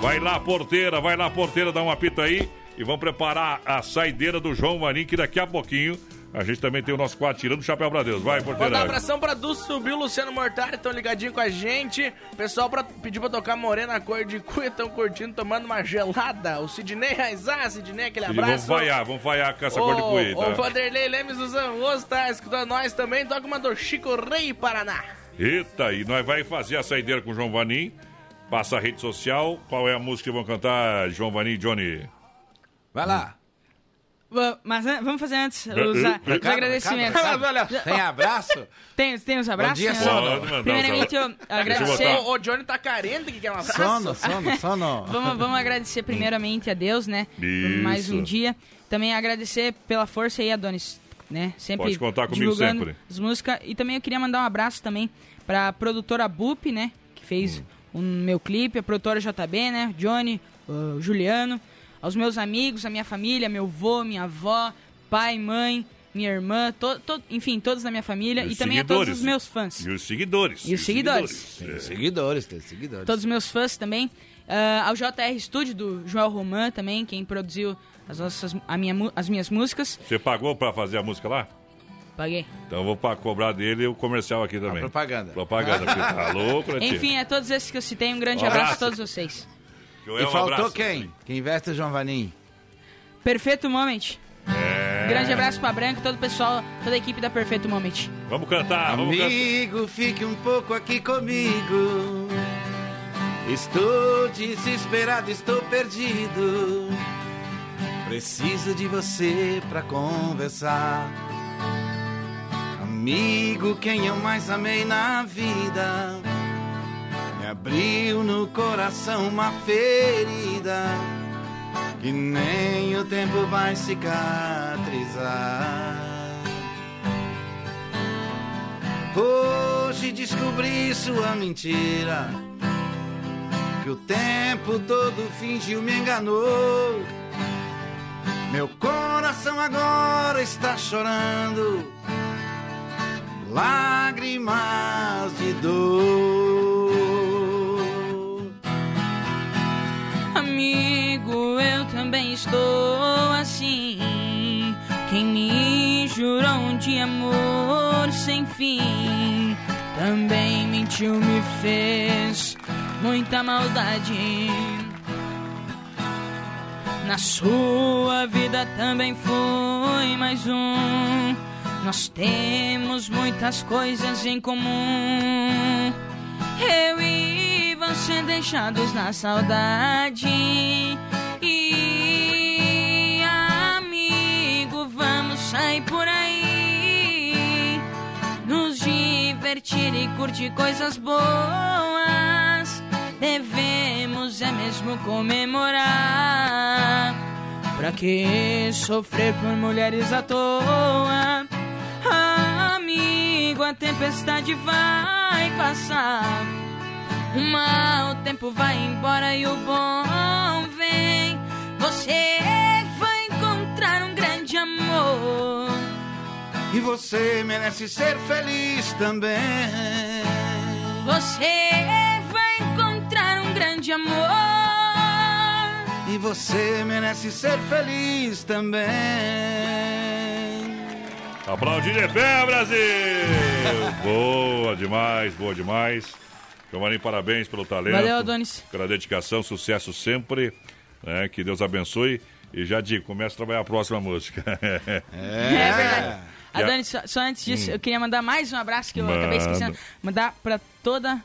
Vai lá, porteira, vai lá, porteira, dá um apito aí. E vamos preparar a saideira do João Marim, que daqui a pouquinho a gente também tem o nosso quadro tirando o chapéu pra Deus. Vai, porteira. Mandar um abração pra Du Subiu, Luciano Mortari, estão ligadinho com a gente. Pessoal pra, pediu pra tocar Morena Cor de Cuia, estão curtindo, tomando uma gelada. O Sidney Raizar, Sidney, aquele abraço. Vamos vaiar, vamos vaiar com essa cor de cuia, O tá? Vanderlei Lemes do Zangoso tá escutando nós também. Toca uma do Chico Rei Paraná. Eita, e nós vai fazer a saideira com o João Vanim. Passa a rede social. Qual é a música que vão cantar, João Vanim e Johnny? Vai lá. Va- Mas an- vamos fazer antes Eh, os, a- os agradecimentos. Olha, Tem abraço? <laughs> Tem, tem os abraços? dia, né? sono. Primeiramente, eu agradecer. O, o Johnny tá carente, que quer um abraço? Sono, sono, sono. <laughs> vamos, vamos agradecer primeiramente a Deus, né? Por mais um Isso. dia. Também agradecer pela força aí, Adonis, né? Sempre Pode contar comigo divulgando sempre. as músicas. E também eu queria mandar um abraço também pra produtora Bup, né? Que fez Hum. o meu clipe, a produtora JB, né? Johnny, o Juliano, aos meus amigos, a minha família, meu avô, minha avó, pai, mãe, minha irmã, to, to- enfim, todos da minha família e, os também a todos os meus fãs. E os seguidores. E os seguidores. É. Seguidores, tem seguidores. Todos os meus fãs também. Ah, ao JR Studio do Joel Roman também, quem produziu as, nossas, a minha, as minhas músicas. Você pagou pra fazer a música lá? Paguei. Então eu vou pa- cobrar dele o comercial aqui também. propaganda. Propaganda, porque tá <laughs> louco, né? Enfim, a todos esses que eu citei, um grande Um abraço, abraço. a todos vocês. Joel, E um faltou abraço. quem? Quem investe o João Vanim. Perfeito Moment. É. Grande abraço pra Branco, todo o pessoal, toda a equipe da Perfeito Moment. Vamos cantar, vamos cantar. Amigo, fique um pouco aqui comigo. Estou desesperado, estou perdido. Preciso de você pra conversar. Amigo, quem eu mais amei na vida. Me abriu no coração uma ferida que nem o tempo vai cicatrizar. Hoje descobri sua mentira. Que o tempo todo fingiu me enganou. Meu coração agora está chorando. Lágrimas de dor. Amigo, eu também estou assim. Quem me jurou de amor sem fim também mentiu, me fez muita maldade. Na sua vida também foi mais um. Nós temos muitas coisas em comum. Eu e você deixados na saudade. E amigo, vamos sair por aí. Nos divertir e curtir coisas boas. Devemos é mesmo comemorar. Pra que sofrer por mulheres à toa? Amigo, a tempestade vai passar. O mau tempo vai embora e o bom vem. Você vai encontrar um grande amor. E você merece ser feliz também. Você vai encontrar um grande amor. E você merece ser feliz também. Aplaudir de pé, Brasil! <laughs> boa demais, boa demais. Giovanni, parabéns pelo talento. Valeu, Adonis. Pela dedicação, sucesso sempre. né? Que Deus abençoe. E já digo, comece a trabalhar a próxima música. <laughs> É, verdade. E a- Adonis, só, só antes disso, Hum. eu queria mandar mais um abraço que eu acabei Manda. esquecendo. Mandar pra toda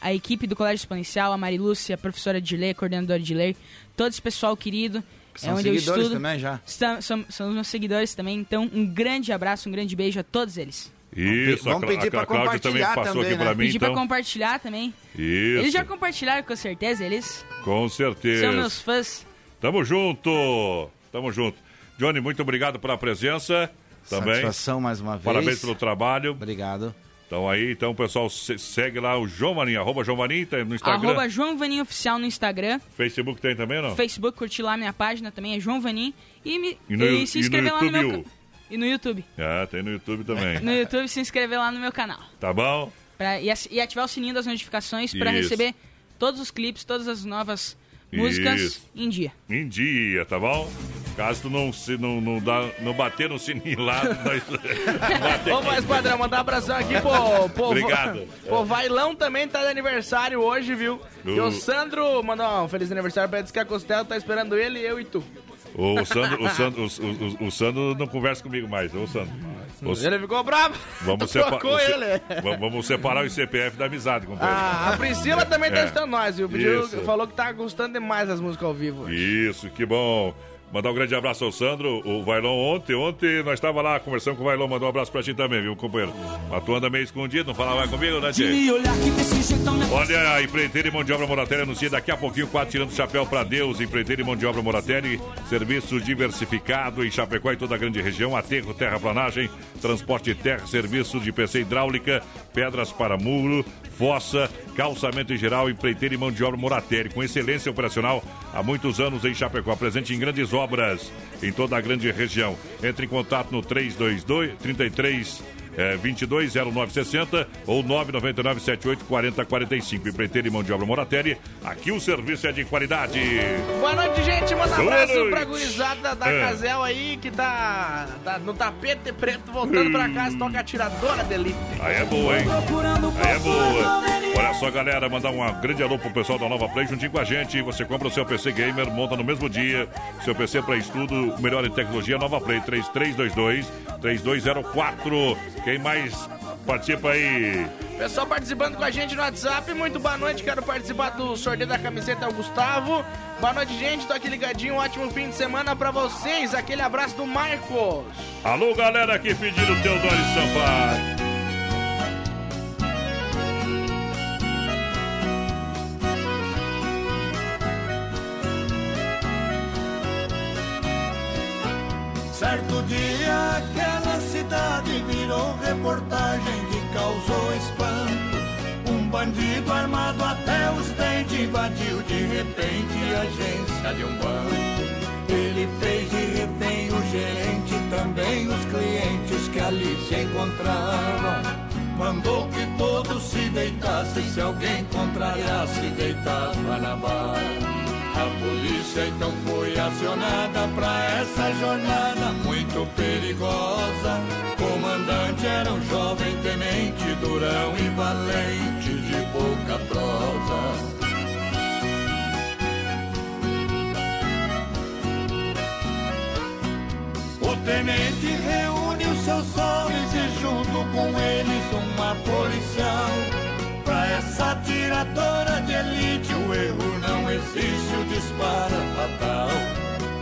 a equipe do Colégio Exponencial, a Marilúcia, a professora Dilei, coordenadora Dilei, todo esse pessoal querido. São é onde eu seguidores estudo. também já. São, são, são os meus seguidores também. Então, um grande abraço, um grande beijo a todos eles. Isso, Vamos pedir pra a Cláudia também compartilhar passou também, aqui pra né? mim, Pedir então. pra compartilhar também. Isso, Eles já compartilharam com certeza, eles com certeza. são meus fãs. Tamo junto, tamo junto. Johnny, muito obrigado pela presença também. Satisfação mais uma vez. Parabéns pelo trabalho. Obrigado. Então aí, então pessoal, se- segue lá o João Marinho, arroba João Marinho, tá no Instagram. Arroba João Vanim Oficial no Instagram. Facebook tem também não? Facebook, curtir lá minha página também, é João Vanim. E, me, E no- e se e no inscrever lá no meu... E no YouTube. Ah, tem no YouTube também. No YouTube, se inscrever lá no meu canal. Tá bom? Pra, e, e ativar o sininho das notificações para receber todos os clipes, todas as novas músicas Isso. em dia. Em dia, tá bom? Caso tu não, se, não, não, dá, não bater no sininho lá, <laughs> nós... Ô, mais padrão, mandar um abração aqui, pô. pô Obrigado. <laughs> Pô, Vailão também tá de aniversário hoje, viu? E O- o Sandro mandou um feliz aniversário pra ele, diz que a Costela tá esperando ele, eu e tu. O Sandro, o, Sandro, o, o- o Sandro não conversa comigo mais, ô Sandro. O- Ele ficou bravo. Vamos, <laughs> sepa- o ele. vamos- separar o CPF da amizade, companheiro. Ah, a Priscila também tá É. escutando nós, viu? Pediu, falou que tá gostando demais das músicas ao vivo. Isso, que bom. Mandar um grande abraço ao Sandro, o Vailão ontem. Ontem nós estava lá conversando com o Vailão, mandou um abraço pra ti também, viu, companheiro? Mas tu anda meio escondido, não falava comigo, né, Tchê? Olha, a empreiteira e mão de obra Moratelli anuncia daqui a pouquinho, quatro tirando o chapéu pra Deus. Empreiteira e mão de obra Moratelli, serviço diversificado em Chapecó e toda a grande região. Aterro, terraplanagem, transporte de terra, serviço de PC hidráulica, pedras para muro, fossa, calçamento em geral, empreiteiro e mão de obra Moratelli, com excelência operacional há muitos anos em Chapecó, presente em grandes obras em toda a grande região. Entre em contato no 322 33 é, 220960 ou 999 78 4045. Empreiteiro e mão de obra Moratelli. Aqui o serviço é de qualidade. Boa noite, gente. Manda um Boa abraço noite. pra gurizada da É. Casel aí, que tá, tá no tapete preto, voltando pra casa, toca a tiradora. Aí é boa, hein? Aí é boa. Olha só, galera, mandar um grande alô pro pessoal da Nova Play juntinho com a gente. Você compra o seu PC Gamer, monta no mesmo dia. Seu PC para estudo, melhor em tecnologia, Nova Play 3322 3204. Quem mais participa aí? Pessoal participando com a gente no WhatsApp, muito boa noite, quero participar do sorteio da camiseta, o Gustavo. Boa noite, gente, tô aqui ligadinho, um ótimo fim de semana pra vocês. Aquele abraço do Marcos. Alô, galera que pediram o Teodoro Sampaio. Certo dia aquela cidade virou reportagem que causou espanto. Um bandido armado até os dentes invadiu de repente a agência de um banco. Ele fez de refém o gerente também os clientes que ali se encontravam. Mandou que todos se deitassem, se alguém contrariasse, deitava na barra. A polícia então foi acionada pra essa jornada muito perigosa. Comandante era um jovem tenente, durão e valente, de pouca prosa. O tenente reúne os seus homens e junto com eles uma policial. Pra essa tiradora de elite o erro não existe, o disparo é fatal.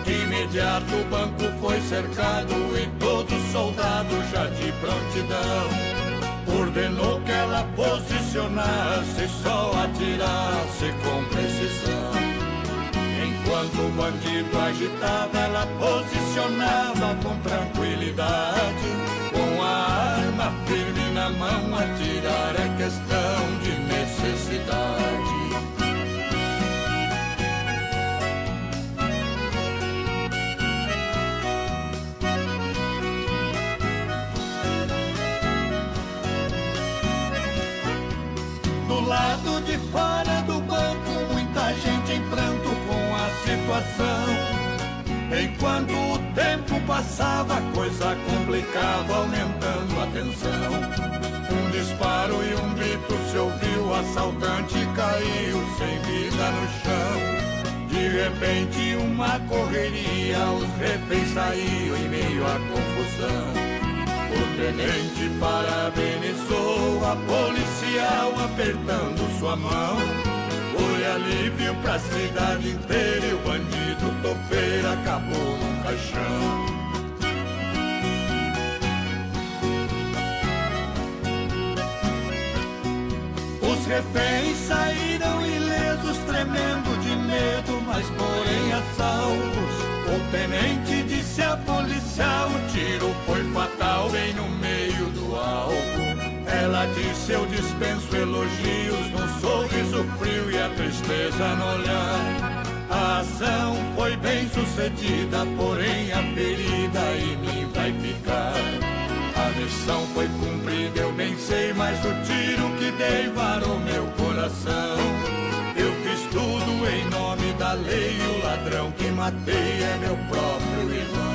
De imediato o banco foi cercado e todo soldado já de prontidão. Ordenou que ela posicionasse, só atirasse com precisão. Enquanto o bandido agitava, ela posicionava com tranquilidade. Com a arma firme na mão, atirar é questão necessidade. Do lado de fora do banco, muita gente em pranto com a situação. Enquanto o tempo passava, a coisa complicava, aumentando a tensão. Disparo e um grito se ouviu, o assaltante caiu sem vida no chão. De repente, uma correria, os reféns saíam em meio à confusão. O tenente parabenizou a policial apertando sua mão. Foi alívio pra cidade inteira e o bandido topeiro acabou no caixão. Reféns saíram ilesos, tremendo de medo, mas porém a salvos. O tenente disse a policial: o tiro foi fatal, bem no meio do alvo. Ela disse: Eu dispenso elogios, num sorriso frio e a tristeza no olhar. A ação foi bem sucedida, porém a ferida em mim vai ficar. Missão foi cumprida, eu bem sei, mas o tiro que dei varou meu coração. Eu fiz tudo em nome da lei, o ladrão que matei é meu próprio irmão.